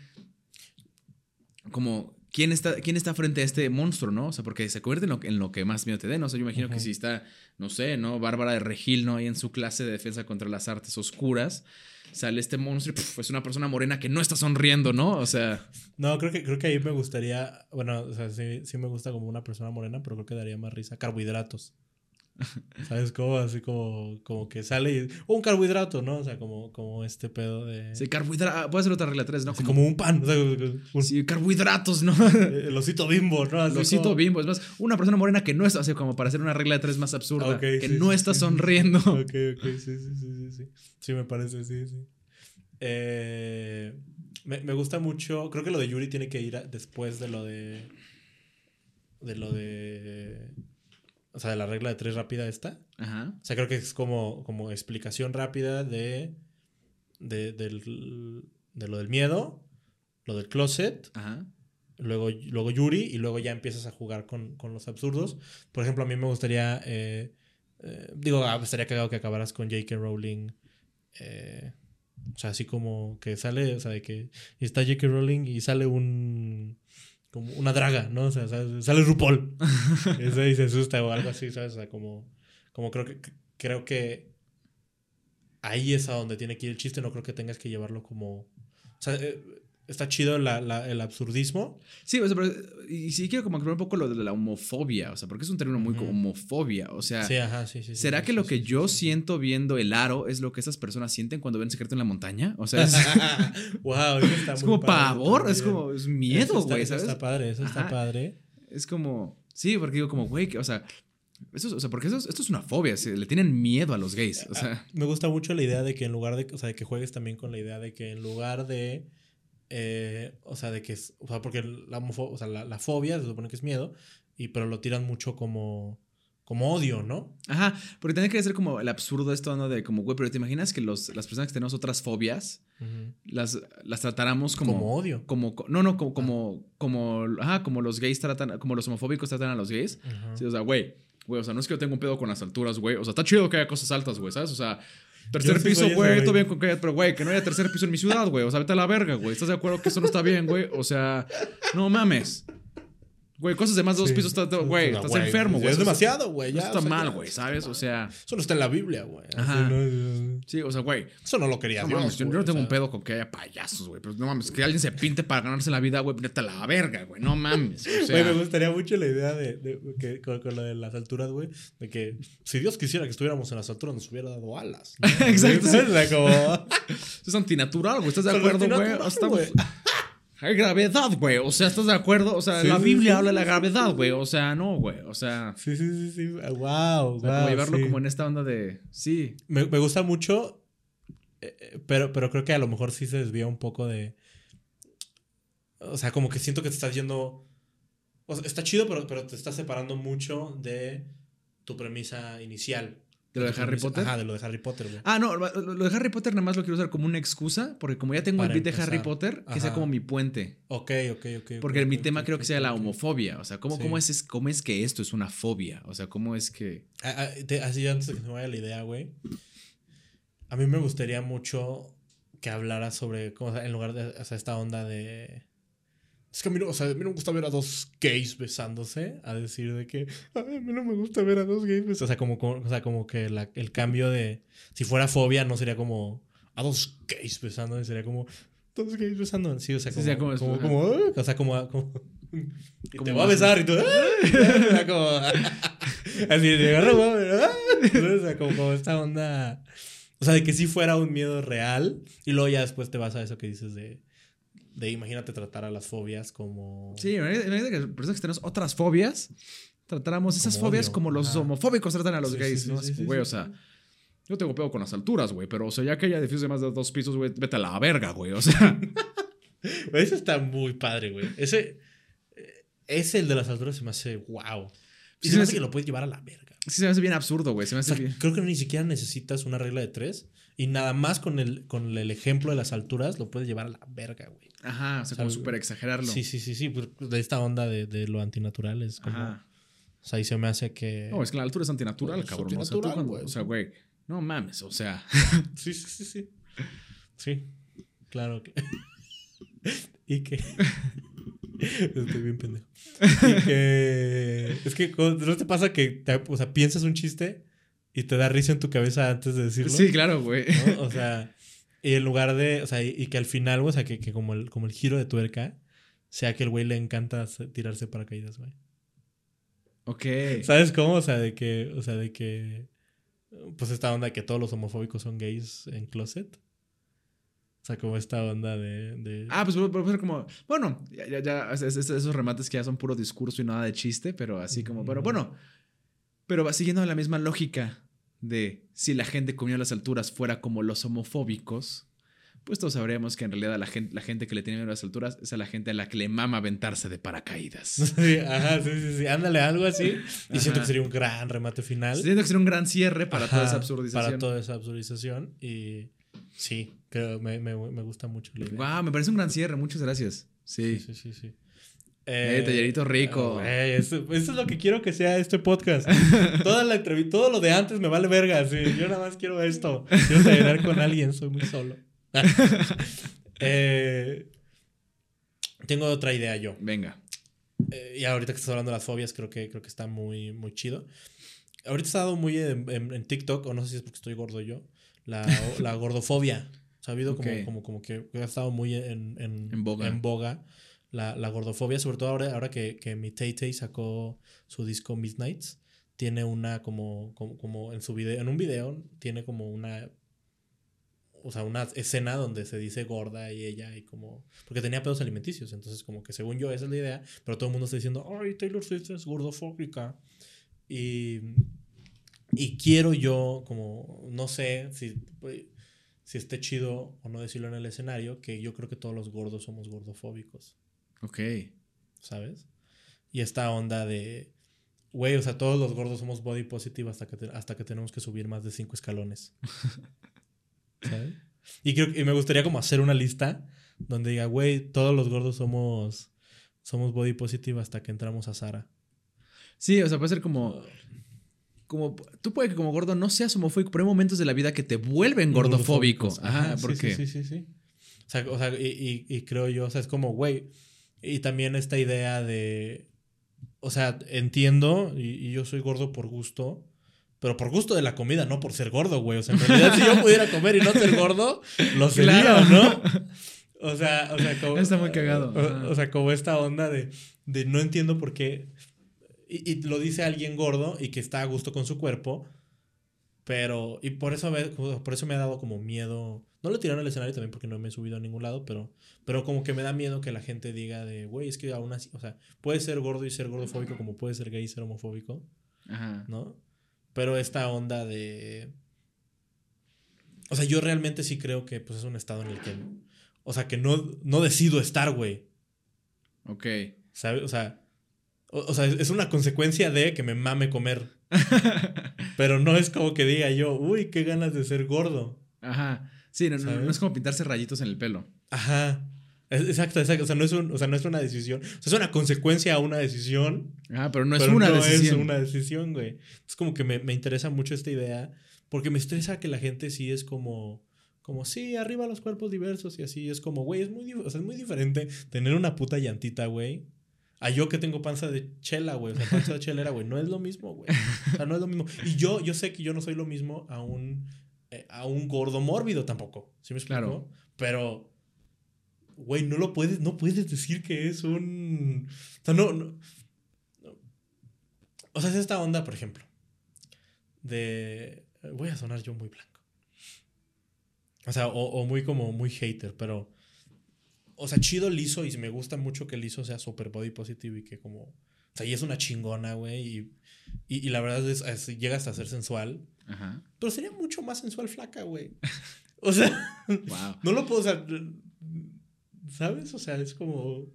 como quién está, quién está frente a este monstruo, ¿no? O sea, porque se convierte en lo, en lo que más miedo te dé, ¿no? O sea, yo imagino que si está, no sé, ¿no? Bárbara de Regil, ¿no? Ahí en su clase de defensa contra las artes oscuras, sale este monstruo y puf, es una persona morena que no está sonriendo, ¿no? O sea, No, creo que, creo que ahí me gustaría. Bueno, o sea, sí, sí me gusta como una persona morena, pero creo que daría más risa. Carbohidratos. ¿Sabes cómo? Así como, como que sale y. Un carbohidrato, ¿no? O sea, como, como este pedo de. sí, carbohidratos, voy a hacer otra regla 3, ¿no? así como un pan. O sea, un, sí, carbohidratos, ¿no? el osito bimbo, ¿no? Así Losito como- bimbo, es más, una persona morena que no está, así como para hacer una regla de tres más absurda, que sí, no sí, está sí. sonriendo. Ok, ok, sí, sí, sí, sí, sí. Sí, me parece, sí, sí. Eh, me, me gusta mucho. Creo que lo de Yuri tiene que ir a- después de lo de. De lo de. O sea, de la regla de tres rápida esta. Ajá. O sea, creo que es como, como explicación rápida de, de, del, de lo del miedo, lo del closet Ajá. luego, luego Yuri, y luego ya empiezas a jugar con, con los absurdos. Por ejemplo, a mí me gustaría, eh, eh, digo, ah, estaría cagado que acabaras con J.K. Rowling. eh, o sea, así como que sale, o sea, de que está J.K. Rowling y sale un. Como una draga, ¿no? O sea, sale, RuPaul. Y se asusta o algo así, ¿sabes? O sea, como, como creo que creo que ahí es a donde tiene que ir el chiste. No creo que tengas que llevarlo como. O sea, eh, está chido la- la- el absurdismo. Sí, o sea, pero, y sí quiero como aclarar un poco lo de la homofobia, o sea, porque es un término muy Ujú. homofobia, o sea, Sí, ajá, sí, sí. ¿será que lo que yo siento viendo el aro es lo que esas personas sienten cuando ven secreto en la montaña? O sea, es, wow, eso está es muy como padre pavor, es como es Eso miedo, güey, eso ¿sabes? está padre, eso está Ajá. padre. Es como, sí, porque digo como, güey, o sea, eso, es- o sea, porque eso es- esto es una fobia, se- le tienen miedo a los gays, o sea, Me gusta mucho la idea de que en lugar de, o sea, de que juegues también con la idea de que en lugar de, eh, o sea, de que, es- o sea, porque la, o sea, la, la fobia se supone que es miedo, y pero lo tiran mucho como, como odio, ¿no? ajá, porque tiene que ser como el absurdo esto, ¿no? De como, güey, pero te imaginas que los, las personas que tenemos otras fobias, las, las tratáramos como... Como, odio. como co- no no como como como ajá, como los gays tratan como los homofóbicos tratan a los gays. Sí, o sea güey güey o sea no es que yo tenga un pedo con las alturas güey o sea está chido que haya cosas altas güey sabes o sea tercer sí piso güey. todo bien con que pero güey que no haya tercer piso en mi ciudad güey. O sea vete a la verga güey. Estás de acuerdo que eso no está bien güey o sea no mames güey cosas de más de dos Sí. pisos está- güey No, estás enfermo güey Es demasiado, güey. eso ya, está o sea, mal güey sabes o sea Eso no está en la Biblia, güey. Ajá. ¿no? sí o sea güey Eso no lo quería No Dios, mames, yo, yo güey, no tengo o un pedo con que haya payasos, güey. Pero no mames, que alguien se pinte para ganarse la vida, güey, neta la verga, güey. No mames. O sea, Güey, me gustaría mucho la idea de, de- que, con, con lo de las alturas, güey, de que si Dios quisiera que estuviéramos en las alturas nos hubiera dado alas. ¿no? Exacto, sí. Como... eso es antinatural, güey. ¿Estás de acuerdo, güey? Estamos- güey. Hay gravedad, güey. O sea, ¿estás de acuerdo? O sea, Sí, la sí, Biblia sí, habla de la gravedad, güey. O sea, no, güey. O sea, Sí, sí, sí, sí. Wow, o sea, como llevarlo como en esta onda de. Sí. me, me gusta mucho, eh, eh, pero, pero creo que a lo mejor sí se desvía un poco de... O sea, como que siento que te estás yendo... O sea, está chido, pero, pero te estás separando mucho de tu premisa inicial. ¿De lo de Harry Potter? Ajá, de lo de Harry Potter, güey. Ah, no, lo de Harry Potter nada más lo quiero usar como una excusa, porque como ya tengo Para el beat de. Harry Potter, que sea como mi puente. Ok, ok, ok. Porque mi tema creo que sea la homofobia. O sea, ¿cómo, Sí. cómo, es, ¿cómo es que esto es una fobia? O sea, ¿cómo es que. Ah, ah, te- así antes de que se me vaya la idea, güey. A mí me gustaría mucho que hablara sobre, en lugar de o sea, esta onda de... Es que a mí, no, o sea, a mí no me gusta ver a dos gays besándose, a decir de que "Ay, a mí no me gusta ver a dos gays besándose. O sea, como, como- o sea, como que la- el cambio de... Si fuera fobia, no sería como a dos gays besándose, sería como dos gays besándose. Sí, o sea, Sí, como... como- como, o sea, como... como y te voy a besar y tú... "Ah", o sea, como... Así de agarro. O sea, como, como esta onda. O sea, de que si fuera un miedo real. Y luego ya después te vas a eso que dices de. De imagínate tratar a las fobias como. Sí, imagínate que personas que tenemos otras fobias, tratáramos esas Como fobias odio, como los ajá. homofóbicos tratan a los Sí, gays, sí, ¿no? sí, güey, o sea, yo tengo pedo con las alturas, güey, pero o sea, ya que haya edificios de más de dos pisos, güey, vete a la verga, güey, o sea. Ese está muy padre, güey. Ese. eh, Ese, el de las alturas, se me hace wow. Y Sí, se me hace que lo puedes llevar a la verga. Sí, se me hace bien absurdo, güey, se me O hace sea, bien. creo que ni siquiera necesitas una regla de tres. Y nada más con el, con el ejemplo de las alturas lo puedes llevar a la verga, güey. Ajá, o sea, como O sea, súper exagerarlo. Sí, sí, sí, sí. pues, De esta onda de, de lo antinatural es como. Ajá. O sea, ahí se me hace que. No, es que la altura es antinatural, Es cabrón. tú antinatural, güey. o sea, güey, no mames, o sea. Sí, sí, sí, sí. Sí, claro que. y que. Estoy bien pendejo. Y que. Es que no te pasa que te- o sea, piensas un chiste y te da risa en tu cabeza antes de decirlo. Sí, claro, güey. ¿no? O sea, y en lugar de. O sea, y, y que al final, o sea, que, que como, el, como el giro de tuerca sea que el güey le encanta tirarse paracaídas, güey. Ok. ¿Sabes cómo? O sea, de que. O sea, de que. Pues esta onda de que todos los homofóbicos son gays en closet. O sea, como esta onda de. de- Ah, pues puede ser como. Bueno, ya, ya, ya, es- es- es- esos remates que ya son puro discurso y nada de chiste, pero así como. Pero bueno. Pero va siguiendo la misma lógica de si la gente comió a las alturas fuera como los homofóbicos, pues todos sabríamos que en realidad la gente, la gente que le tiene miedo a las alturas es a la gente a la que le mama aventarse de paracaídas. Sí, ajá, sí, sí, sí. Ándale, algo así. Y siento Ajá. que sería un gran remate final. Siento que sería un gran cierre para toda esa absurdización. Para toda esa absurdización. Y sí, creo, me, me, me gusta mucho la idea. Wow, me parece un gran cierre. Muchas gracias. Sí. Sí, sí, sí, sí. Eh, tallerito rico. Güey, eso, eso es lo que quiero que sea este podcast. Toda la entrevista, todo lo de antes me vale verga. sí. Yo nada más quiero esto. Quiero tallerear con alguien, soy muy solo. Eh, tengo otra idea yo. Venga. Eh, y ahorita que estás hablando de las fobias, creo que, creo que está muy, muy chido. Ahorita he estado muy en, en- en TikTok, o no sé si es porque estoy gordo yo, la, la gordofobia. O sea, ha habido como, Ok. como, como que ha estado muy en, en, En boga. boga la, la gordofobia, sobre todo ahora, ahora que, que mi Tay Tay sacó su disco Midnights. Tiene una como, como, como en su video, en un video, tiene como una o sea, una escena donde se dice gorda y ella y como... Porque tenía pedos alimenticios, entonces como que según yo esa es la idea, pero todo el mundo está diciendo, ay, Taylor Swift es gordofóbica. Y, y quiero yo, como, no sé si, si esté chido o no decirlo en el escenario, que yo creo que todos los gordos somos gordofóbicos, Ok. ¿sabes? Y esta onda de, güey, o sea, todos los gordos somos body positive hasta que, te- hasta que tenemos que subir más de cinco escalones. ¿Sabes? Y, creo, y me gustaría como hacer una lista donde diga, güey, todos los gordos somos, somos body positive hasta que entramos a Sara. Sí, o sea, puede ser como. Como, tú puede que como gordo no seas homofóbico, pero hay momentos de la vida que te vuelven gordofóbico. Ajá, sí, porque. Sí, sí, sí, sí. O sea, o sea, y, y- y creo yo, o sea, es como, güey. Y también esta idea de. O sea, entiendo, y, y yo soy gordo por gusto, pero por gusto de la comida, no por ser gordo, güey. O sea, en realidad, si yo pudiera comer y no ser gordo, lo sería, Claro. ¿no? O sea, o sea, como. Está muy cagado. O, sea, como esta onda de, de no entiendo por qué. Y, y lo dice alguien gordo y que está a gusto con su cuerpo. Pero. Y por eso, me- por eso me ha dado como miedo. No lo tiraron al escenario también porque no me he subido a ningún lado, pero. Pero como que me da miedo que la gente diga de, güey, es que aún así. O sea, puede ser gordo y ser gordofóbico como puede ser gay y ser homofóbico, Ajá. ¿no? Pero esta onda de. O sea, yo realmente sí creo que pues es un estado en el que. O sea, que no, no decido estar, güey. Ok. ¿Sabes? O sea, o, o sea, es es una consecuencia de que me mame comer. Pero no es como que diga yo, uy, qué ganas de ser gordo. Ajá. Sí, no, no, no es como pintarse rayitos en el pelo. Ajá. Exacto, exacto. O sea, no es, un- o sea, no es una decisión. O sea, es una consecuencia a una decisión. Ajá, pero no es pero una no decisión. es una decisión, güey. Es como que me, me interesa mucho esta idea. Porque me estresa que la gente sí es como. Como, sí, arriba los cuerpos diversos y así. Es como, güey, es muy, o sea, es muy diferente tener una puta llantita, güey. A yo que tengo panza de chela, güey. O sea, panza de chelera, güey. No es lo mismo, güey. O sea, no es lo mismo. Y yo, yo sé que yo no soy lo mismo a un, eh, a un gordo mórbido tampoco. ¿Sí me explico? Claro. Pero, güey, no lo puedes, no puedes decir que es un. O sea, no, no-. O sea, es esta onda, por ejemplo. De. Voy a sonar yo muy blanco. O sea, o, o muy como muy hater, pero. O sea, chido liso y me gusta mucho que liso sea super body positive y que como. O sea, y es una chingona, güey. Y, y, y la verdad es, es- llega hasta ser sensual. Ajá. Pero sería mucho más sensual flaca, güey. O sea, Wow. no lo puedo, o sea, ¿sabes? O sea, es como...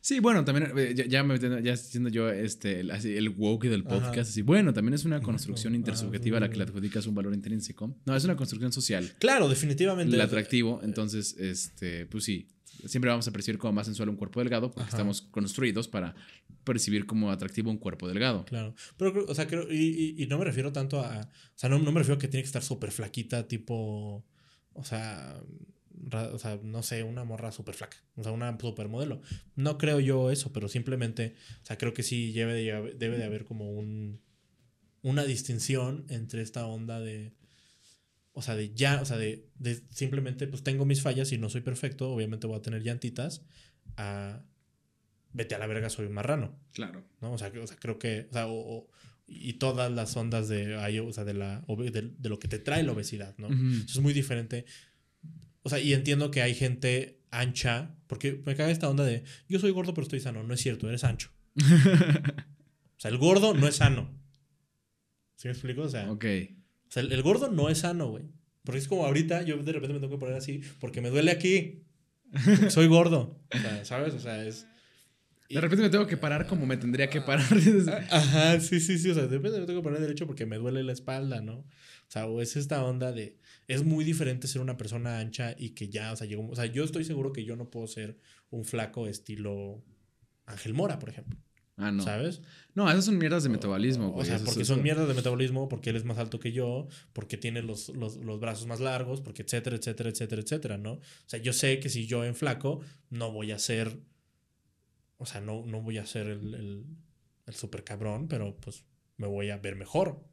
Sí, bueno, también eh, ya, ya me ya siendo yo este el, así, el woke del Ajá. podcast, así, bueno, también es una construcción Ajá, intersubjetiva a la que le adjudicas un valor intrínseco. No, es una construcción social. Claro, definitivamente. El atractivo, entonces, este, pues sí, siempre vamos a percibir como más sensual un cuerpo delgado porque Ajá. estamos construidos para percibir como atractivo un cuerpo delgado. Claro. Pero, o sea, creo... Y, y- y no me refiero tanto a... O sea, no, no me refiero a que tiene que estar súper flaquita, tipo... O sea... ra- O sea, no sé, una morra súper flaca. O sea, una supermodelo. No creo yo eso, pero simplemente... O sea, creo que sí debe de, debe de haber como un... Una distinción entre esta onda de... O sea, de ya, o sea, de, de simplemente, pues tengo mis fallas y no soy perfecto, obviamente voy a tener llantitas, a vete a la verga, soy un marrano, Claro. ¿no? O sea, o sea creo que, o sea, o- y todas las ondas de, o sea, de, la, de, de lo que te trae la obesidad, ¿no? Eso es muy diferente. O sea, y entiendo que hay gente ancha, porque me caga esta onda de, yo soy gordo pero estoy sano, no es cierto, eres ancho. O sea, el gordo no es sano. ¿Sí me explico? O sea, ok. O sea, el, el gordo no es sano, güey. Porque es como ahorita, yo de repente me tengo que poner así porque me duele aquí. Soy gordo. O sea, ¿sabes? O sea, es. De repente me tengo que parar como me tendría que parar. Ajá, sí, sí, sí. O sea, de repente me tengo que poner derecho porque me duele la espalda, ¿no? O sea, o es esta onda de. Es muy diferente ser una persona ancha y que ya, o sea, llegó. O sea, yo estoy seguro que yo no puedo ser un flaco estilo. Ángel Mora, por ejemplo. Ah, no. ¿Sabes? No, esas son mierdas de metabolismo, O sea, Eso- porque son mierdas de metabolismo, porque él es más alto que yo, porque tiene los, los, los brazos más largos, porque etcétera, etcétera, etcétera, etcétera, ¿no? O sea, yo sé que si yo en flaco no voy a ser, o sea, no, no voy a ser el, el, el super cabrón, pero pues me voy a ver mejor.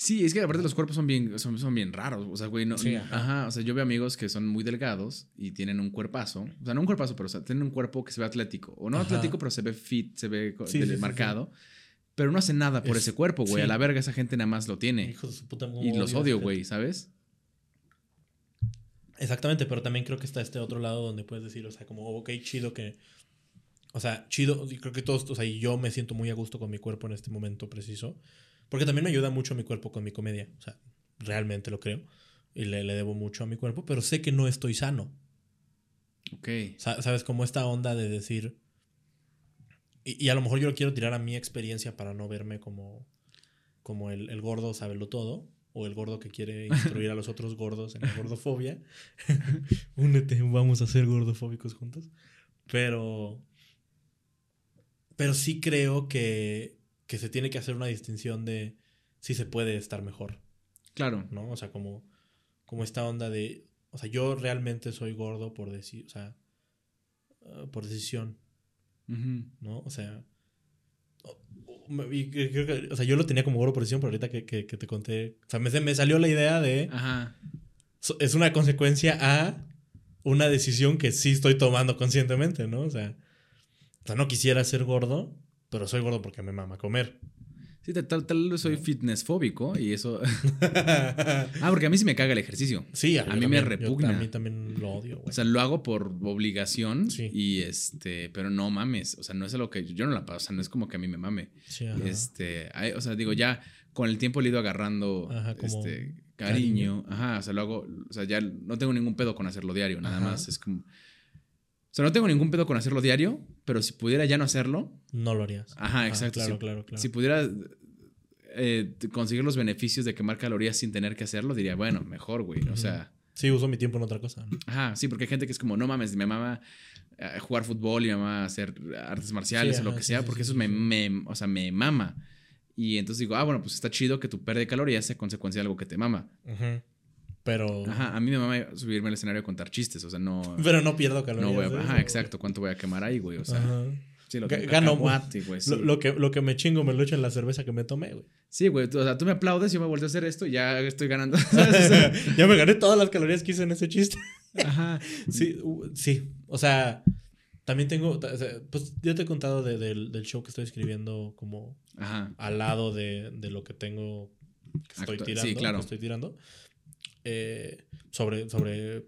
Sí, es que aparte los cuerpos son bien, son, son bien raros. O sea, güey, no. Sí, ajá. ajá. O sea, yo veo amigos que son muy delgados y tienen un cuerpazo. O sea, no un cuerpazo, pero o sea, tienen un cuerpo que se ve atlético. O no Ajá. atlético, pero se ve fit, se ve Sí, sí, marcado. Pero no hace nada por Es- ese cuerpo, güey. A la verga, esa gente nada más lo tiene. Hijos de su puta Y los odio, güey. ¿sabes? Exactamente, pero también creo que está este otro lado donde puedes decir, o sea, como, ok, chido que. O sea, chido, y creo que todos, o sea, y yo me siento muy a gusto con mi cuerpo en este momento preciso. Porque también me ayuda mucho mi cuerpo con mi comedia. O sea, realmente lo creo. Y le, le debo mucho a mi cuerpo, pero sé que no estoy sano. Ok. Sa- ¿Sabes? Como esta onda de decir. Y, y a lo mejor yo lo quiero tirar a mi experiencia para no verme como, como el, el gordo sábelo todo. O el gordo que quiere instruir a los otros gordos en la gordofobia. Únete, vamos a ser gordofóbicos juntos. Pero. Pero sí creo que, que se tiene que hacer una distinción de si se puede estar mejor. Claro. ¿no? O sea, como, como esta onda de, o sea, yo realmente soy gordo por decir, o sea, ah, por decisión. ¿no? O sea, y creo que- o sea, yo lo tenía como gordo por decisión, pero ahorita que, que- que te conté, o sea, me, me salió la idea de, Ajá. so- es una consecuencia a una decisión que sí estoy tomando conscientemente, ¿no? O sea, o sea, no quisiera ser gordo, pero soy gordo porque me mama comer. Sí, tal, tal, vez soy fitness fóbico y eso. ah, porque a mí sí me caga el ejercicio. sí, A mí me yo- repugna. a mí también lo odio, güey. O sea, lo hago por obligación Sí. y este, pero no mames, o sea, no es algo que yo no la paso, o sea, no es como que a mí me mame. Sí, ajá. Este, hay- o sea, digo, ya con el tiempo le he ido agarrando Ajá, como este cariño, ajá, o sea, lo hago, o sea, ya no tengo ningún pedo con hacerlo diario, nada Ajá. más es como o sea, no tengo ningún pedo con hacerlo diario, pero si pudiera ya no hacerlo, No lo harías. Ajá, Ah, exacto, Claro, sí. claro, claro. si pudiera eh, conseguir los beneficios de quemar calorías sin tener que hacerlo, diría, bueno, mejor, güey, o sea, Sí, uso mi tiempo en otra cosa. ¿no? Ajá, sí, porque hay gente que es como, no mames, me mama eh, jugar fútbol y me mama hacer artes marciales Sí, o lo ajá, que sí, sea, sí, porque eso me, me- o sea, me mama. Y entonces digo, ah, bueno, pues está chido que tu pérdida de calorías sea consecuencia de algo que te mama. Ujú. Pero. Ajá, a mí me mama subirme al escenario a contar chistes, o sea, no... Pero no pierdo calorías. No voy a, de ajá, eso, exacto, ¿cuánto voy a quemar ahí, güey? O sea, Ajá. sí, lo que gano cacahuate, güey, sí. Lo, lo que, lo que me chingo me lo echo en la cerveza que me tomé, güey. Sí, güey, o sea, tú me aplaudes, yo me vuelvo a hacer esto y ya estoy ganando. ya me gané todas las calorías que hice en ese chiste. Ajá. Sí, sí. O sea, también tengo. pues ya te he contado de- del, del show que estoy escribiendo como Ajá. al lado de, de lo que tengo que estoy tirando. sí, claro. que estoy tirando. Eh, sobre, sobre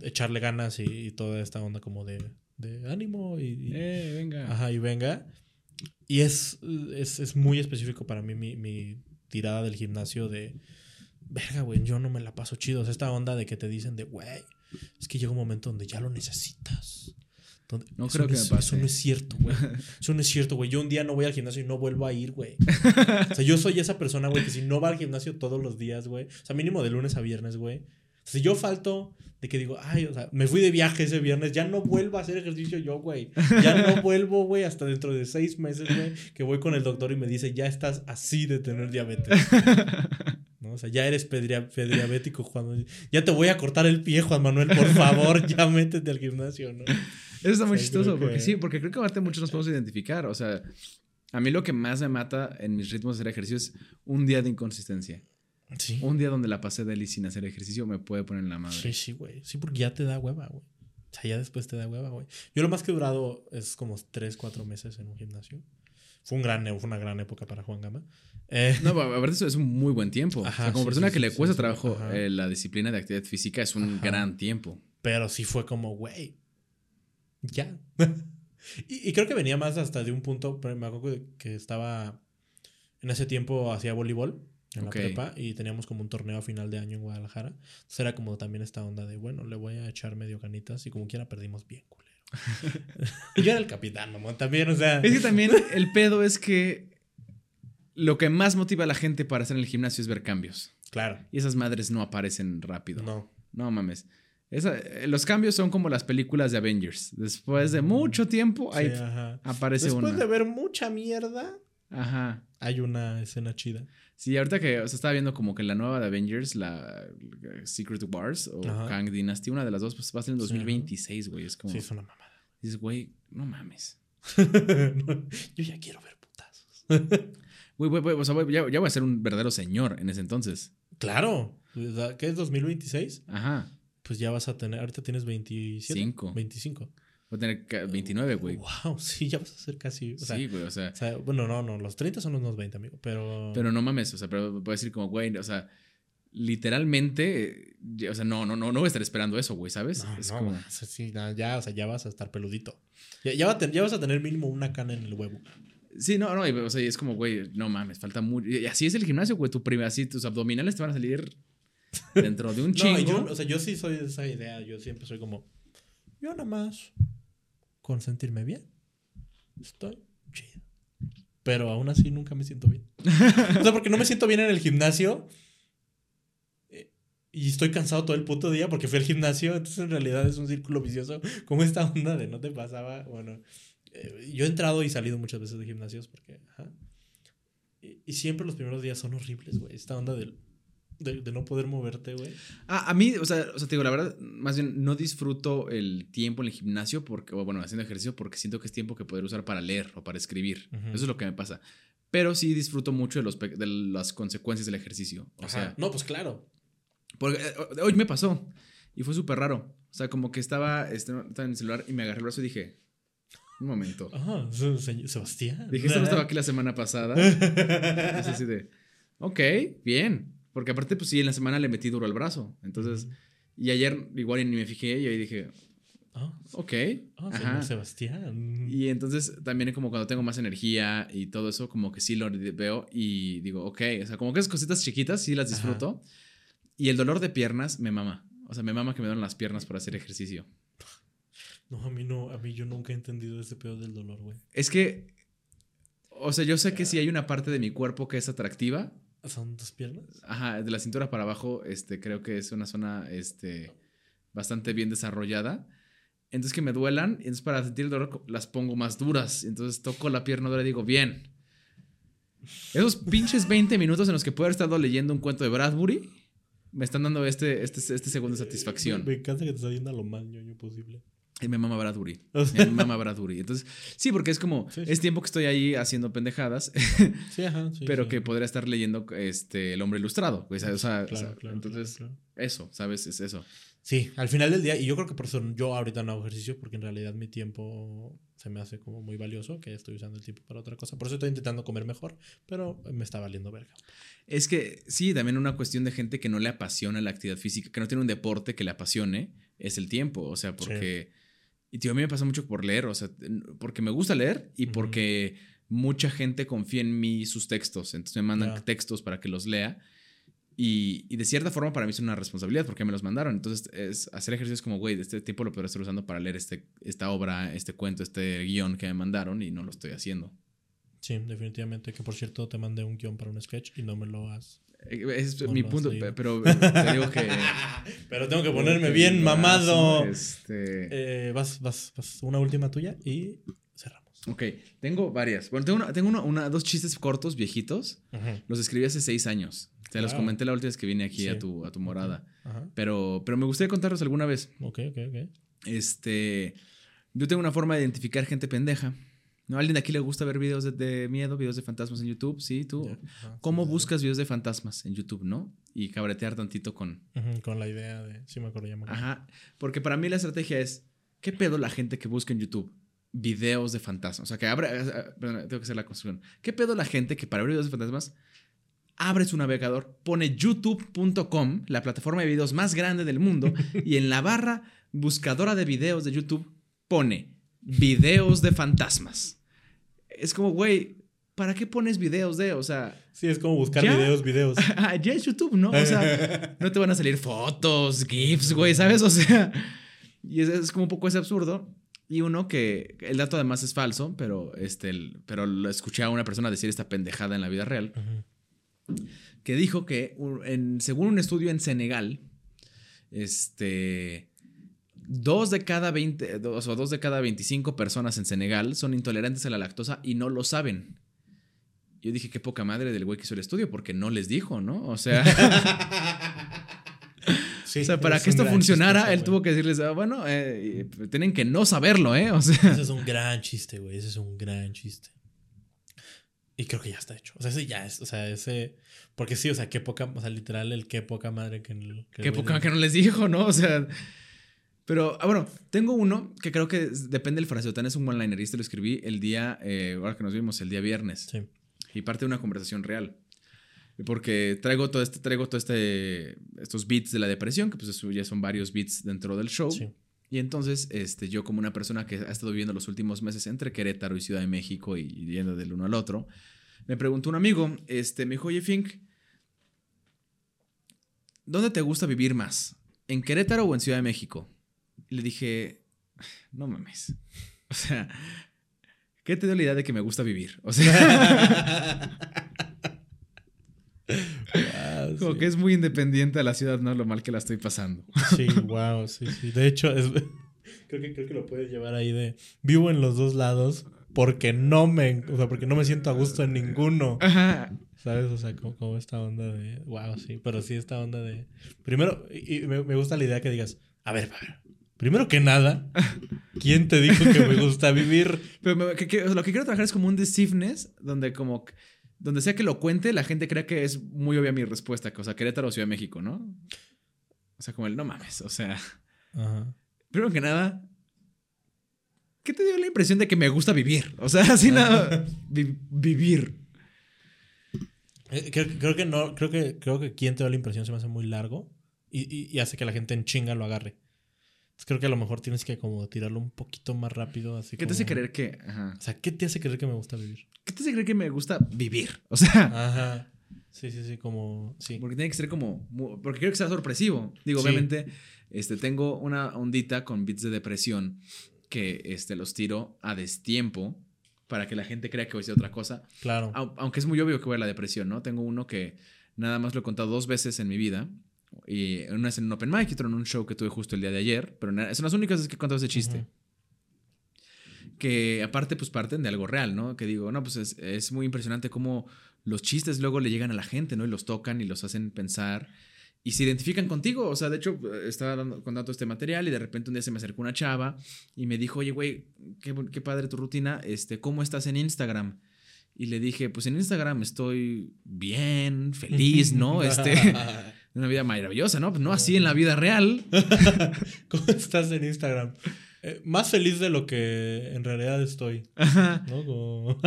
echarle ganas y, y toda esta onda como de, de ánimo y, y- Eh, venga. ajá, y venga. Y es, es, es muy específico para mí mi, mi tirada del gimnasio de verga, güey, yo no me la paso chido. O sea, esta onda de que te dicen de, güey, es que llega un momento donde ya lo necesitas. Donde- No creo que es- me pase. Eso no es cierto, güey. Eso no es cierto, güey. Yo un día no voy al gimnasio y no vuelvo a ir, güey. O sea, yo soy esa persona, güey, que si no va al gimnasio todos los días, güey. O sea, mínimo de lunes a viernes, güey. Si yo falto de que digo, ay, o sea, me fui de viaje ese viernes, ya no vuelvo a hacer ejercicio yo, güey. Ya no vuelvo, güey, hasta dentro de seis meses, güey, que voy con el doctor y me dice, ya estás así de tener diabetes. ¿No? O sea, ya eres pediabético, Juan. Ya te voy a cortar el pie, Juan Manuel, por favor, ya métete al gimnasio, ¿no? Eso está muy Sí, chistoso, porque que- sí, porque creo que aparte muchos nos podemos identificar. O sea, a mí lo que más me mata en mis ritmos de hacer ejercicio es un día de inconsistencia. Sí. Un día donde la pasé de sin hacer ejercicio me puede poner en la madre. Sí, sí, güey. Sí, porque ya te da hueva, güey. O sea, ya después te da hueva, güey. Yo lo más que he durado es como 3, 4 meses en un gimnasio. Fue, un gran, fue una gran época para Juan Gama. Eh, No, aparte eso es un muy buen tiempo. Ajá, o sea, como sí, persona sí, que le cuesta trabajo eh, la disciplina de actividad física es un Ajá. gran tiempo. Pero sí fue como, güey, ya. y, y creo que venía más hasta de un punto, pero me acuerdo que- estaba, en ese tiempo hacía voleibol en la prepa y teníamos como un torneo a final de año en Guadalajara. Entonces era como también esta onda de, bueno, le voy a echar medio ganitas y como quiera perdimos bien, culero. y yo era el capitán, mamón, también, o sea... Es que también el pedo es que lo que más motiva a la gente para hacer en el gimnasio es ver cambios. Claro, Y esas madres no aparecen rápido. no. No mames. Esa- eh, los cambios son como las películas de Avengers. Después de mucho tiempo, ahí Sí, aparece Después una. de ver mucha mierda, Ajá. hay una escena chida. Sí, ahorita que se estaba viendo como que la nueva de Avengers, la Secret Wars o Ajá. Kang Dynasty, una de las dos, pues va a ser en Sí, ajá. 2026, güey. Es como. Sí, es una mamada. Dices, güey, no mames. Yo ya quiero ver putazos. Güey, güey, güey, o sea, güey, ya, ya voy a ser un verdadero señor en ese entonces. claro. ¿Qué es 2026? Ajá. Pues ya vas a tener. Ahorita tienes 27. Cinco. 25. Voy a tener ca- 29, güey. Wow, sí, ya vas a ser casi. O sea, Sí, güey, o sea. o sea, bueno, no, no, los 30 son unos 20, amigo, pero. Pero no mames, o sea, pero puedo decir como, güey, o sea, literalmente, o sea, no, no, no, no voy a estar esperando eso, güey, ¿sabes? No, es no, como, o sea, sí, no, ya, o sea, ya vas a estar peludito. Ya, ya, va a ten- ya vas a tener mínimo una cana en el huevo. sí, no, no, y, o sea, es como, güey, no mames, falta mucho. Y así es el gimnasio, güey, tu prima, así tus abdominales te van a salir dentro de un No, chingo. y yo, o sea, yo sí soy de esa idea. Yo siempre soy como. Yo nada más. Con sentirme bien. Estoy chido. Pero aún así nunca me siento bien. O sea, porque no me siento bien en el gimnasio. eh, Y estoy cansado todo el puto día porque fui al gimnasio. Entonces en realidad es un círculo vicioso. Como esta onda de no te pasaba. Bueno, eh, yo he entrado y salido muchas veces de gimnasios porque. ajá. Y, y siempre los primeros días son horribles, güey. Esta onda del- de, de no poder moverte, güey. Ah, a mí, o sea, o sea, te digo, la verdad, más bien no disfruto el tiempo en el gimnasio porque, o bueno, haciendo ejercicio porque siento que es tiempo que poder usar para leer o para escribir. Ujú. Eso es lo que me pasa. Pero sí disfruto mucho de, los, de las consecuencias del ejercicio. O Ajá. sea, no, pues claro. porque, eh, hoy me pasó y fue súper raro. O sea, como que estaba, estaba en el celular y me agarré el brazo y dije, un momento. Se- se- Sebastián. Dije, esto no estaba aquí la semana pasada. Es así de, ok, bien. Porque aparte, pues sí, en la semana le metí duro al brazo. Entonces, y ayer igual ni me fijé y ahí dije, Ah, ok. ah, ajá. Sebastián. Y entonces también como cuando tengo más energía y todo eso, como que sí lo veo y digo, ok, o sea, como que esas cositas chiquitas sí las Ajá. disfruto. Y el dolor de piernas me mama. O sea, me mama que me duelen las piernas por hacer ejercicio. No, a mí no, a mí yo nunca he entendido ese pedo del dolor, güey. Es que, o sea, yo sé que si hay una parte de mi cuerpo que es atractiva, ¿Son tus piernas? ajá, de la cintura para abajo, este, creo que es una zona, este, bastante bien desarrollada. Entonces que me duelan, y entonces para sentir el dolor las pongo más duras. Entonces toco la pierna dura y digo, bien. Esos pinches 20 minutos en los que puedo haber estado leyendo un cuento de Bradbury, me están dando este, este, este segundo de satisfacción. Me encanta que te está yendo a lo más ñoño posible. Y me mama Bradbury. O sea- Me mama Bradbury. Entonces, sí, porque es como, Sí, sí. es tiempo que estoy ahí haciendo pendejadas, Sí, ajá, pero que podría estar leyendo este, El hombre ilustrado. O sea, o sea, Claro, o sea, claro, entonces, claro. eso, ¿sabes? Es eso. Sí, al final del día, y yo creo que por eso yo ahorita no hago ejercicio, porque en realidad mi tiempo se me hace como muy valioso, que estoy usando el tiempo para otra cosa. Por eso estoy intentando comer mejor, pero me está valiendo verga. Es que sí, también una cuestión de gente que no le apasiona la actividad física, que no tiene un deporte que le apasione, es el tiempo. O sea, porque. Y tío, a mí me pasa mucho por leer, o sea, porque me gusta leer y porque mucha gente confía en mí sus textos. Entonces me mandan textos para que los lea. Y, y de cierta forma para mí es una responsabilidad porque me los mandaron. Entonces es hacer ejercicios como, güey, este tiempo lo podría estar usando para leer este, esta obra, este cuento, este guion que me mandaron y no lo estoy haciendo. Sí, definitivamente. Que por cierto, te mandé un guion para un sketch y no me lo has. Eh, Es mi punto, pero te digo que... Pero tengo que ponerme bien mamado. Este... Eh, vas, vas, vas. Una última tuya y cerramos. Ok, tengo varias. Bueno, tengo, una- tengo una- una- dos chistes cortos, viejitos. Ajá. los escribí hace seis años. Te los comenté la última vez que vine aquí a, tu, a tu morada. Ajá. Pero, pero me gustaría contarlos alguna vez. Ok, ok, ok. Este, yo tengo una forma de identificar gente pendeja. ¿No? ¿A alguien de aquí le gusta ver videos de, de miedo, videos de fantasmas en YouTube? Sí, tú. Ajá, ¿Cómo sí, sí, sí. buscas videos de fantasmas en YouTube, no? Y cabretear tantito con... Con la idea de. Sí, me acuerdo ya. me acuerdo. Ajá. Porque para mí la estrategia es, ¿qué pedo la gente que busca en YouTube? Videos de fantasmas. O sea, que abre... eh, eh, Perdón, tengo que hacer la construcción. ¿Qué pedo la gente que para ver videos de fantasmas abre su navegador, pone youtube.com, la plataforma de videos más grande del mundo, y en la barra buscadora de videos de YouTube pone videos de fantasmas? Es como, güey, ¿para qué pones videos de? O sea, Sí, es como buscar ¿Ya? videos, videos. ya es YouTube, ¿no? O sea, no te van a salir fotos, GIFs, güey, ¿sabes? O sea, y es, es como un poco ese absurdo. Y uno que el dato además es falso, pero, este, el- pero lo escuché a una persona decir esta pendejada en la vida real, que dijo que en- según un estudio en Senegal, este, dos de cada 20, dos, o dos de cada 25 personas en Senegal son intolerantes a la lactosa y no lo saben. Yo dije, qué poca madre del güey que hizo el estudio, porque no les dijo, ¿no? O sea, Sí, o sea para es que esto funcionara, chiste, él güey. tuvo que decirles, ah, bueno, eh, tienen que no saberlo, ¿eh? O sea, Ese es un gran chiste, güey. Ese es un gran chiste. Y creo que ya está hecho. O sea, ese ya es. O sea, ese. Porque sí, o sea, qué poca. O sea, literal, el qué poca madre que. que qué poca que no les dijo, ¿no? O sea, pero, ah, bueno, tengo uno que creo que depende del fraseotán, es un one-liner, y este lo escribí el día, eh, ahora que nos vimos, el día viernes. Sí. y parte de una conversación real. Porque traigo todo este, traigo todo este, estos beats de la depresión, que pues eso ya son varios beats dentro del show. Sí. Y entonces, este, yo como una persona que ha estado viviendo los últimos meses entre Querétaro y Ciudad de México y, y yendo del uno al otro, me preguntó un amigo, este, me dijo, oye, Fink, ¿dónde te gusta vivir más? ¿En Querétaro o en Ciudad de México? Y le dije, no mames. O sea, ¿qué te dio la idea de que me gusta vivir? O sea... Como sí. que es muy independiente a la ciudad, no lo mal que la estoy pasando. Sí, wow, sí, sí. De hecho, es- creo, que, creo que lo puedes llevar ahí de. Vivo en los dos lados porque no me. O sea, porque no me siento a gusto en ninguno. Ajá. ¿Sabes? O sea, como, como esta onda de. Wow, sí. Pero sí, esta onda de. Primero, y, y me, me gusta la idea que digas. A ver, a ver. Primero que nada, ¿quién te dijo que me gusta vivir? Pero me- que- que- lo que quiero trabajar es como un deceiveness, donde como... Donde sea que lo cuente, la gente crea que es muy obvia mi respuesta, que, o sea, Querétaro o Ciudad de México, ¿no? O sea, como el no mames, o sea... Ajá. Primero que nada, ¿qué te dio la impresión de que me gusta vivir? O sea, así nada, vi- vivir. Eh, Creo, creo que no, creo que, creo que quien te da la impresión se me hace muy largo y, y- y hace que la gente en chinga lo agarre. Entonces creo que a lo mejor tienes que como tirarlo un poquito más rápido, así ¿Qué te hace creer que... Ajá. O sea, ¿qué te hace creer que me gusta vivir? ¿Qué te hace creer que me gusta vivir? O sea... Ajá. Sí, sí, sí, como. Sí. Porque tiene que ser como. Porque quiero que sea sorpresivo. Digo, Sí. obviamente, este, tengo una ondita con beats de depresión que este, los tiro a destiempo para que la gente crea que voy a decir otra cosa. Claro. Au- Aunque es muy obvio que voy a la depresión, ¿no? Tengo uno que nada más lo he contado dos veces en mi vida. Y una es en un open mic y otra en un show que tuve justo el día de ayer. Pero son las únicas que he contado ese chiste. Ujú. Que aparte, pues parten de algo real, ¿no? Que digo, no, pues es, es muy impresionante cómo los chistes luego le llegan a la gente, ¿no? Y los tocan y los hacen pensar y se identifican contigo. O sea, de hecho, estaba dando, contando este material y de repente un día se me acercó una chava y me dijo, oye, güey, qué, qué padre tu rutina, este, ¿cómo estás en Instagram? Y le dije, pues en Instagram estoy bien, feliz, ¿no? Este, una vida maravillosa, ¿no? Pues no así en la vida real. ¿Cómo estás en Instagram? Eh, más feliz de lo que en realidad estoy. Ajá. ¿No? Como-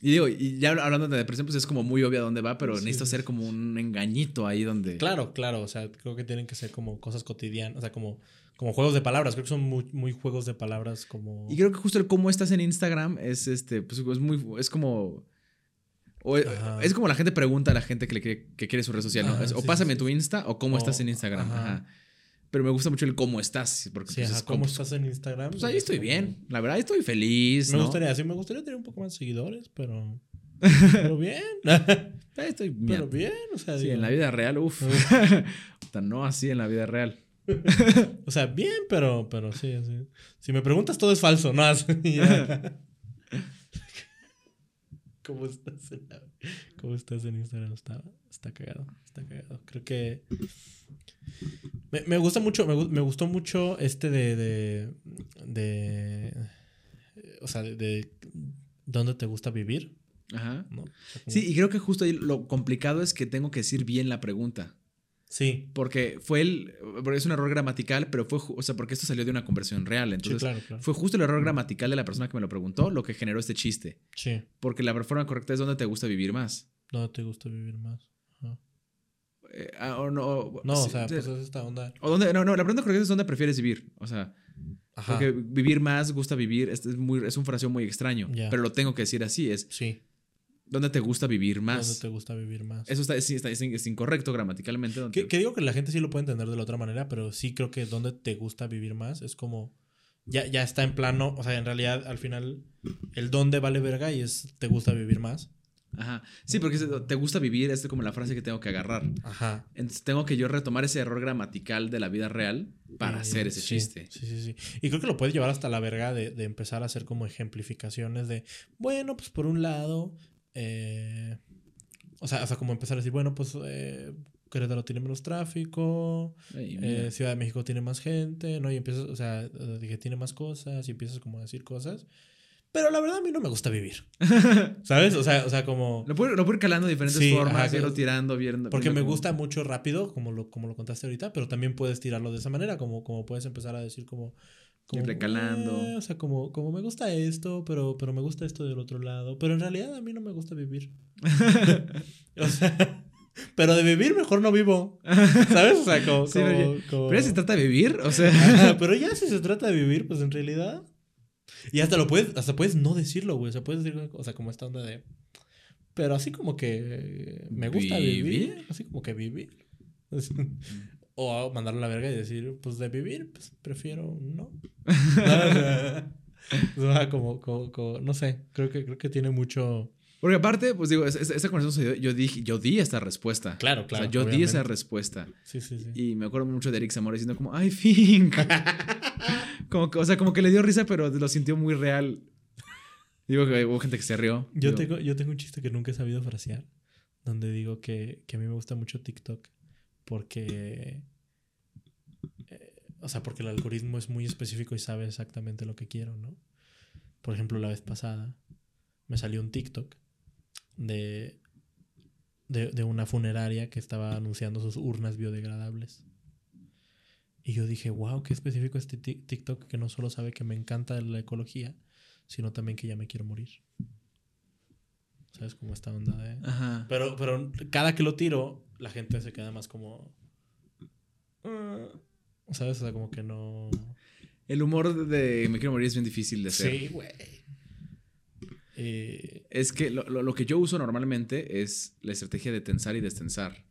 Y digo, y ya hablando de depresión, pues es como muy obvia dónde va, pero Sí, necesito hacer como un engañito ahí donde... claro, claro. O sea, creo que tienen que ser como cosas cotidianas. O sea, como, como juegos de palabras. Creo que son muy, muy juegos de palabras como. Y creo que justo el cómo estás en Instagram es este, pues es muy, es como... o- Ajá. es como la gente pregunta a la gente que, le quiere, que quiere su red social, ¿no? Ajá, Es, o sí, pásame sí, tu Insta o cómo estás en Instagram. ajá. Pero me gusta mucho el cómo estás, porque Sí, pues, es ¿Cómo como, estás en Instagram? Pues ahí Es estoy como- bien, la verdad estoy feliz, Me ¿no? gustaría, sí, me gustaría tener un poco más de seguidores, pero. Pero bien. Ahí estoy bien. pero bien. O sea, Sí, digo, en la vida real, uff. no así en la vida real. O sea, bien, pero, pero sí, sí. Si me preguntas, todo es falso, ¿no? ¿Cómo estás en, la- ¿Cómo estás en Instagram? Está, está cagado, está cagado. Creo que... Me, me gusta mucho, me, me gustó mucho este de... de, de- o sea, de, de dónde te gusta vivir, Ajá. Sí, y creo que justo ahí lo complicado es que tengo que decir bien la pregunta. Sí, Porque fue el. Es un error gramatical, pero fue. O sea, porque esto salió de una conversión real. sí, Entonces, claro, claro. fue justo el error gramatical de la persona que me lo preguntó lo que generó este chiste. Sí, Porque la forma correcta es dónde te gusta vivir más. ¿dónde te gusta vivir más? Ajá. Eh, ah, o no, No, sí, o sea, sí. pues es esta onda. O dónde, no, no, la pregunta correcta es dónde prefieres vivir. O sea, Ajá. porque vivir más, gusta vivir, es, muy, es un fraseo muy extraño. Pero lo tengo que decir así: es Sí. Dónde te gusta vivir ¿Dónde más. te gusta vivir más? Eso está, es, es incorrecto gramaticalmente. Que, que digo que la gente sí lo puede entender de la otra manera, pero sí creo que donde te gusta vivir más es como. Ya, ya está en plano. O sea, en realidad, al final, el dónde vale verga y es te gusta vivir más. Ajá. Sí, porque te gusta vivir, es como la frase que tengo que agarrar. Ajá. Entonces tengo que yo retomar ese error gramatical de la vida real para Eh, hacer ese sí, chiste. Sí, sí, sí. Y creo que lo puedes llevar hasta la verga de, de empezar a hacer como ejemplificaciones de, bueno, pues por un lado, eh, o sea, hasta como empezar a decir, bueno, pues eh, Querétaro tiene menos tráfico, Ay, eh. Ciudad de México tiene más gente, ¿no? Y empiezas, o sea, dije, tiene más cosas y empiezas como a decir cosas. Pero la verdad a mí no me gusta vivir. ¿Sabes? O sea, o sea como... Lo puedo, lo puedo ir calando de diferentes Sí, formas, ajá, irlo tirando, viendo. Porque viendo me gusta mucho rápido, como lo, como lo contaste ahorita, pero también puedes tirarlo de esa manera, como, como puedes empezar a decir como... como Ir recalando. "Eh", o sea, como, como me gusta esto, pero, pero me gusta esto del otro lado. Pero en realidad a mí no me gusta vivir. o sea, pero de vivir mejor no vivo. ¿Sabes? O sea, como... Sí, como- oye, como- Pero ya se trata de vivir, o sea. Ajá, pero ya si se trata de vivir, pues en realidad... Y hasta lo puedes, hasta puedes no decirlo, güey. O sea, puedes decir, o sea, como esta onda de... Pero así como que me gusta vivir. ¿Vivir? Así como que vivir. O mandarlo a la verga y decir, pues de vivir, pues prefiero no. O como, como, como- no sé, creo que, creo que tiene mucho... Porque aparte, pues digo, es- es- esta conversación dio- yo dije, yo di esta respuesta. Claro, O claro. sea, yo di esa respuesta. Sí, sí, sí. Y me acuerdo mucho de Eric Zamora diciendo como, ay, Fink. como que, o sea, como que le dio risa, pero lo sintió muy real. Digo que hubo gente que se rió. Yo Digo, tengo, yo tengo un chiste que nunca he sabido frasear, donde digo que, que a mí me gusta mucho TikTok porque, eh, o sea, porque el algoritmo es muy específico y sabe exactamente lo que quiero, ¿no? Por ejemplo, la vez pasada me salió un TikTok de, de, de una funeraria que estaba anunciando sus urnas biodegradables. Y yo dije, wow, qué específico este Tik- TikTok que no solo sabe que me encanta la ecología, sino también que ya me quiero morir. ¿Sabes? Como esta onda de... Ajá. Pero, pero cada que lo tiro, la gente se queda más como... "Ah", ¿Sabes? O sea, como que no... El humor de Me quiero morir es bien difícil de hacer. Sí, güey. Eh, Es que lo, lo- lo que yo uso normalmente es la estrategia de tensar y destensar.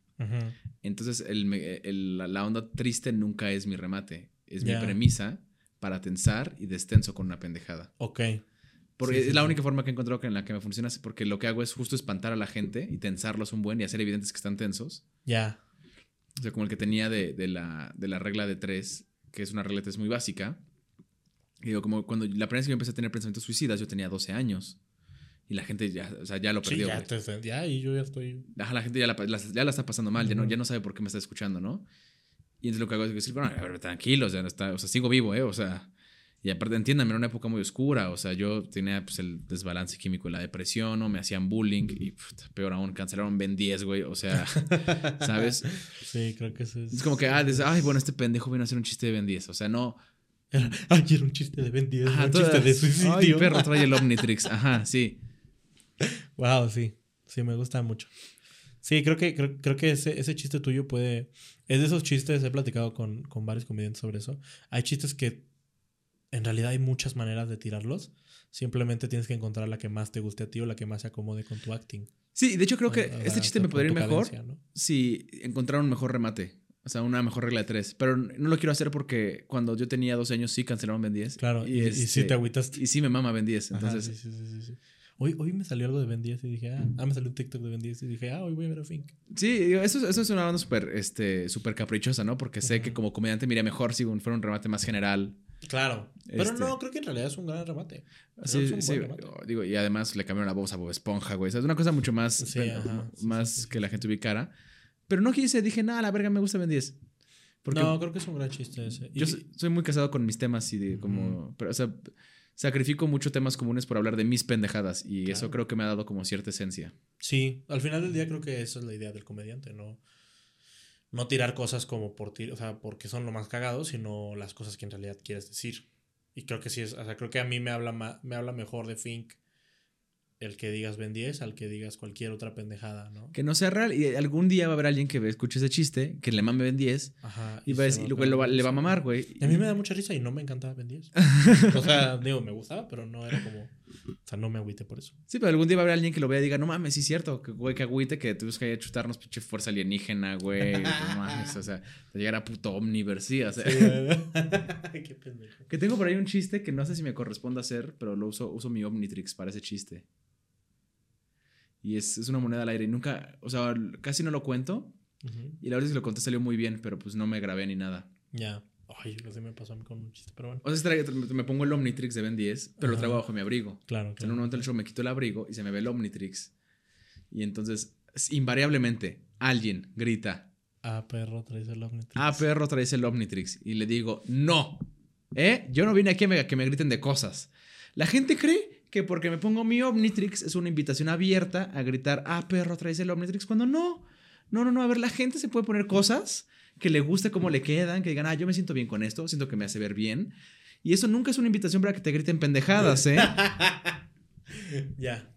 Entonces, el el- la, onda triste nunca es mi remate. Es mi premisa para tensar y destenso con una pendejada. Ok. Porque Sí, sí, es la sí. única forma que he encontrado que en la que me funciona. Porque lo que hago es justo espantar a la gente y tensarlos un buen y hacer evidentes que están tensos. Ya. O sea, como el que tenía de, de la, de la regla de tres, que es una regla de tres muy básica. Y digo, como cuando la primera vez que yo empecé a tener pensamientos suicidas, yo tenía 12 años. Y la gente ya, o sea, ya lo perdió. ya, te- ya, y yo ya estoy... Ajá, la gente ya la, la- ya la está pasando mal, ya, no, ya no sabe por qué me está escuchando, ¿no? Y entonces lo que hago es decir, bueno, a ver, tranquilos, ya no está, o sea, sigo vivo, ¿eh? O sea, y aparte, entiéndame, era una época muy oscura, o sea, yo tenía pues el desbalance químico y la depresión, ¿no? Me hacían bullying y peor aún, cancelaron Ben 10, güey, o sea, ¿sabes? Sí, creo que eso es... Es como que, ah, desde, ay, bueno, este pendejo vino a hacer un chiste de Ben 10, o sea, no. Era, ay, era un chiste de Ben 10, Ajá, un todas- chiste de suicidio. Ay, perro, trae el Omnitrix, ajá, sí. Wow, sí. Sí, me gusta mucho. Sí, creo que, creo, creo que ese, ese chiste tuyo puede. Es de esos chistes, he platicado con, con varios comediantes sobre eso. Hay chistes que en realidad hay muchas maneras de tirarlos. Simplemente tienes que encontrar la que más te guste a ti o la que más se acomode con tu acting. Sí, de hecho creo que O- este chiste me podría ir mejor cadencia, ¿no? si encontraron un mejor remate. O sea, una mejor regla de tres. Pero no lo quiero hacer porque cuando yo tenía 12 años sí cancelaron Ben 10. Claro, y, y sí este, te agüitaste. Y sí me mama Ben 10. Ajá, Entonces, sí, sí, sí, sí, sí. Hoy, hoy me salió algo de Ben 10 y dije, ah, ah, me salió un TikTok de Ben 10 y dije, ah, hoy voy a ver a Fink. sí, eso, eso es una banda súper este, súper caprichosa, ¿no? Porque sé que como comediante me iría mejor si fuera un remate más general. Claro. Pero Este- no, creo que en realidad es un gran remate. Sí, un sí, remate. digo, y además le cambiaron la voz a Bob Esponja, güey. O sea, es una cosa mucho más, Sí, bueno, ajá, sí, más sí, que la gente ubicara. Pero no quise, dije, nada, la verga, me gusta Ben 10. Porque no, creo que es un gran chiste ese. Yo Y- soy, muy casado con mis temas y de como. Pero, o sea, sacrifico mucho temas comunes por hablar de mis pendejadas y eso creo que me ha dado como cierta esencia. Sí, al final del día creo que esa es la idea del comediante, no, no tirar cosas como por o sea, porque son lo más cagado, sino las cosas que en realidad quieres decir. Y creo que sí es, o sea, creo que a mí me habla ma- me habla mejor de Fink el que digas Ben 10 al que digas cualquier otra pendejada, ¿no? Que no sea real y algún día va a haber alguien que escuche ese chiste, que le mame Ben 10 Ajá. y, va y luego lo va- le va a mamar, güey. Y a mí me da mucha risa y no me encantaba Ben 10. o sea, digo, me gustaba, pero no era como, o sea, no me agüité por eso. Sí, pero algún día va a haber alguien que lo vea y diga, no mames, sí es cierto, que güey, que agüite, que tuvimos que chutarnos pinche fuerza alienígena, güey. No mames, o sea, llegar a puto Omniverse, sí, o sea. Qué pendejo. Que tengo por ahí un chiste que no sé si me corresponde hacer, pero lo uso, uso mi Omnitrix para ese chiste. Y es, es una moneda al aire. Y nunca, o sea, casi no lo cuento. Y la verdad es que lo conté salió muy bien, pero pues no me grabé ni nada. Ya. Ay, así me pasó a mí con un chiste, pero bueno. O sea, que me pongo el Omnitrix de Ben 10, pero lo Ajá. traigo bajo mi abrigo. Claro, O sea, en claro. un momento del show me quito el abrigo y se me ve el Omnitrix. Y entonces, es- invariablemente, alguien grita, Ah, perro, traes el Omnitrix. ah, perro, traes el Omnitrix. Y le digo, no. ¿Eh? Yo no vine aquí a me- que me griten de cosas. La gente cree que porque me pongo mi Omnitrix es una invitación abierta a gritar, ah, perro, traes el Omnitrix, cuando no. No, no, no. A ver, la gente se puede poner cosas que le guste cómo le quedan, que digan, ah, yo me siento bien con esto, siento que me hace ver bien. Y eso nunca es una invitación para que te griten pendejadas, ¿eh? ya.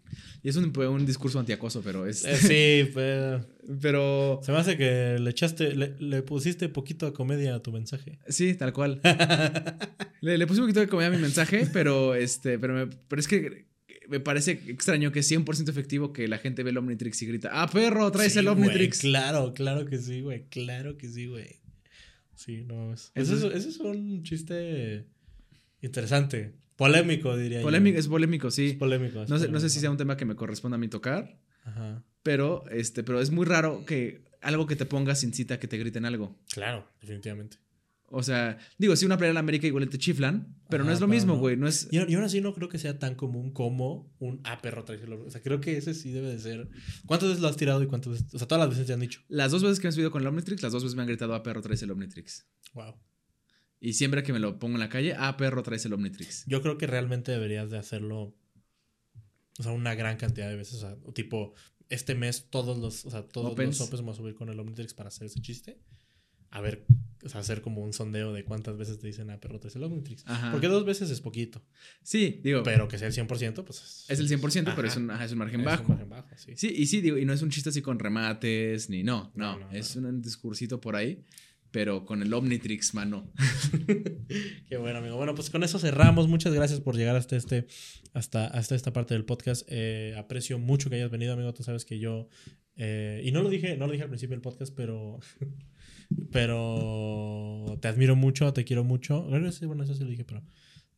Y es un, un discurso antiacoso, pero es. Eh, sí, pero. Pero. Se me hace que le echaste, le, le pusiste poquito de comedia a tu mensaje. Sí, tal cual. le, le puse un poquito de comedia a mi mensaje, pero este. Pero, me- pero es que me parece extraño que es 100% efectivo que la gente ve el Omnitrix y grita: ¡Ah, perro! ¡Traes Sí, el Omnitrix! claro, claro que sí, güey. Claro que sí, güey. Sí, no mames. Ese, es, ese es un chiste interesante. Polémico, diría Polémico, yo. es polémico, Es sí. polémico. es No sé, no sé polémico. si sea un tema que me corresponda a mí tocar, Ajá. pero, este, pero es muy raro que algo que te pongas incita a que te griten algo. Claro, definitivamente. O sea, digo, si una playa de la América igual te chiflan, pero no es lo mismo, güey. No es. Y, y aún así no creo que sea tan común como un ah, perro Omnitrix. O sea, creo que ese sí debe de ser. ¿Cuántas veces lo has tirado y cuántas veces? O sea, todas las veces te han dicho. Las dos veces que me he subido con el Omnitrix, las dos veces me han gritado: ¡Ah, perro! Traes el Omnitrix. Wow. Y siempre que me lo pongo en la calle, ah, perro, traes el Omnitrix. Yo creo que realmente deberías de hacerlo. O sea, una gran cantidad de veces. O sea, tipo, este mes todos los, o sea, todos Opens. los opens vamos a subir con el Omnitrix para hacer ese chiste. A ver, o sea, hacer como un sondeo de cuántas veces te dicen, ah, perro, traes el Omnitrix. Ajá. Porque dos veces es poquito. Sí, digo, Pero que sea el 100%, pues es el 100%, pero es un, ajá, es un margen es un bajo. margen bajo, sí. Sí, y sí, digo, y no es un chiste así con remates, ni no, no, No, no, es no. un discursito por ahí, pero con el Omnitrix, mano. Qué bueno, amigo. Bueno, pues con eso cerramos. Muchas gracias por llegar hasta este, hasta, hasta esta parte del podcast. Eh, aprecio mucho que hayas venido, amigo. Tú sabes que yo. eh, y no lo dije, no lo dije al principio del podcast, pero. Pero te admiro mucho, te quiero mucho. Bueno, eso sí lo dije, pero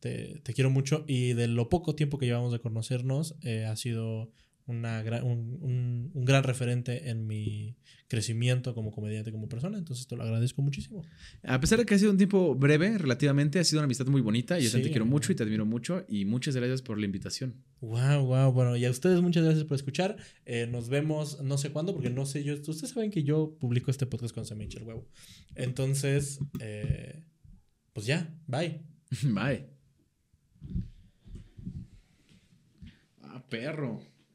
te, te quiero mucho. Y de lo poco tiempo que llevamos de conocernos, eh, ha sido una un, un- un gran referente en mi crecimiento como comediante, como persona. Entonces te lo agradezco muchísimo. A pesar de que ha sido un tiempo breve, relativamente, ha sido una amistad muy bonita. y Yo Sí, te quiero mucho y te admiro mucho. Y muchas gracias por la invitación. Wow, wow. Bueno, y a ustedes muchas gracias por escuchar. Eh, nos vemos no sé cuándo, porque no sé yo. Ustedes saben que yo publico este podcast me echa el huevo. Entonces, eh, pues ya, bye. Bye. Ah, perro.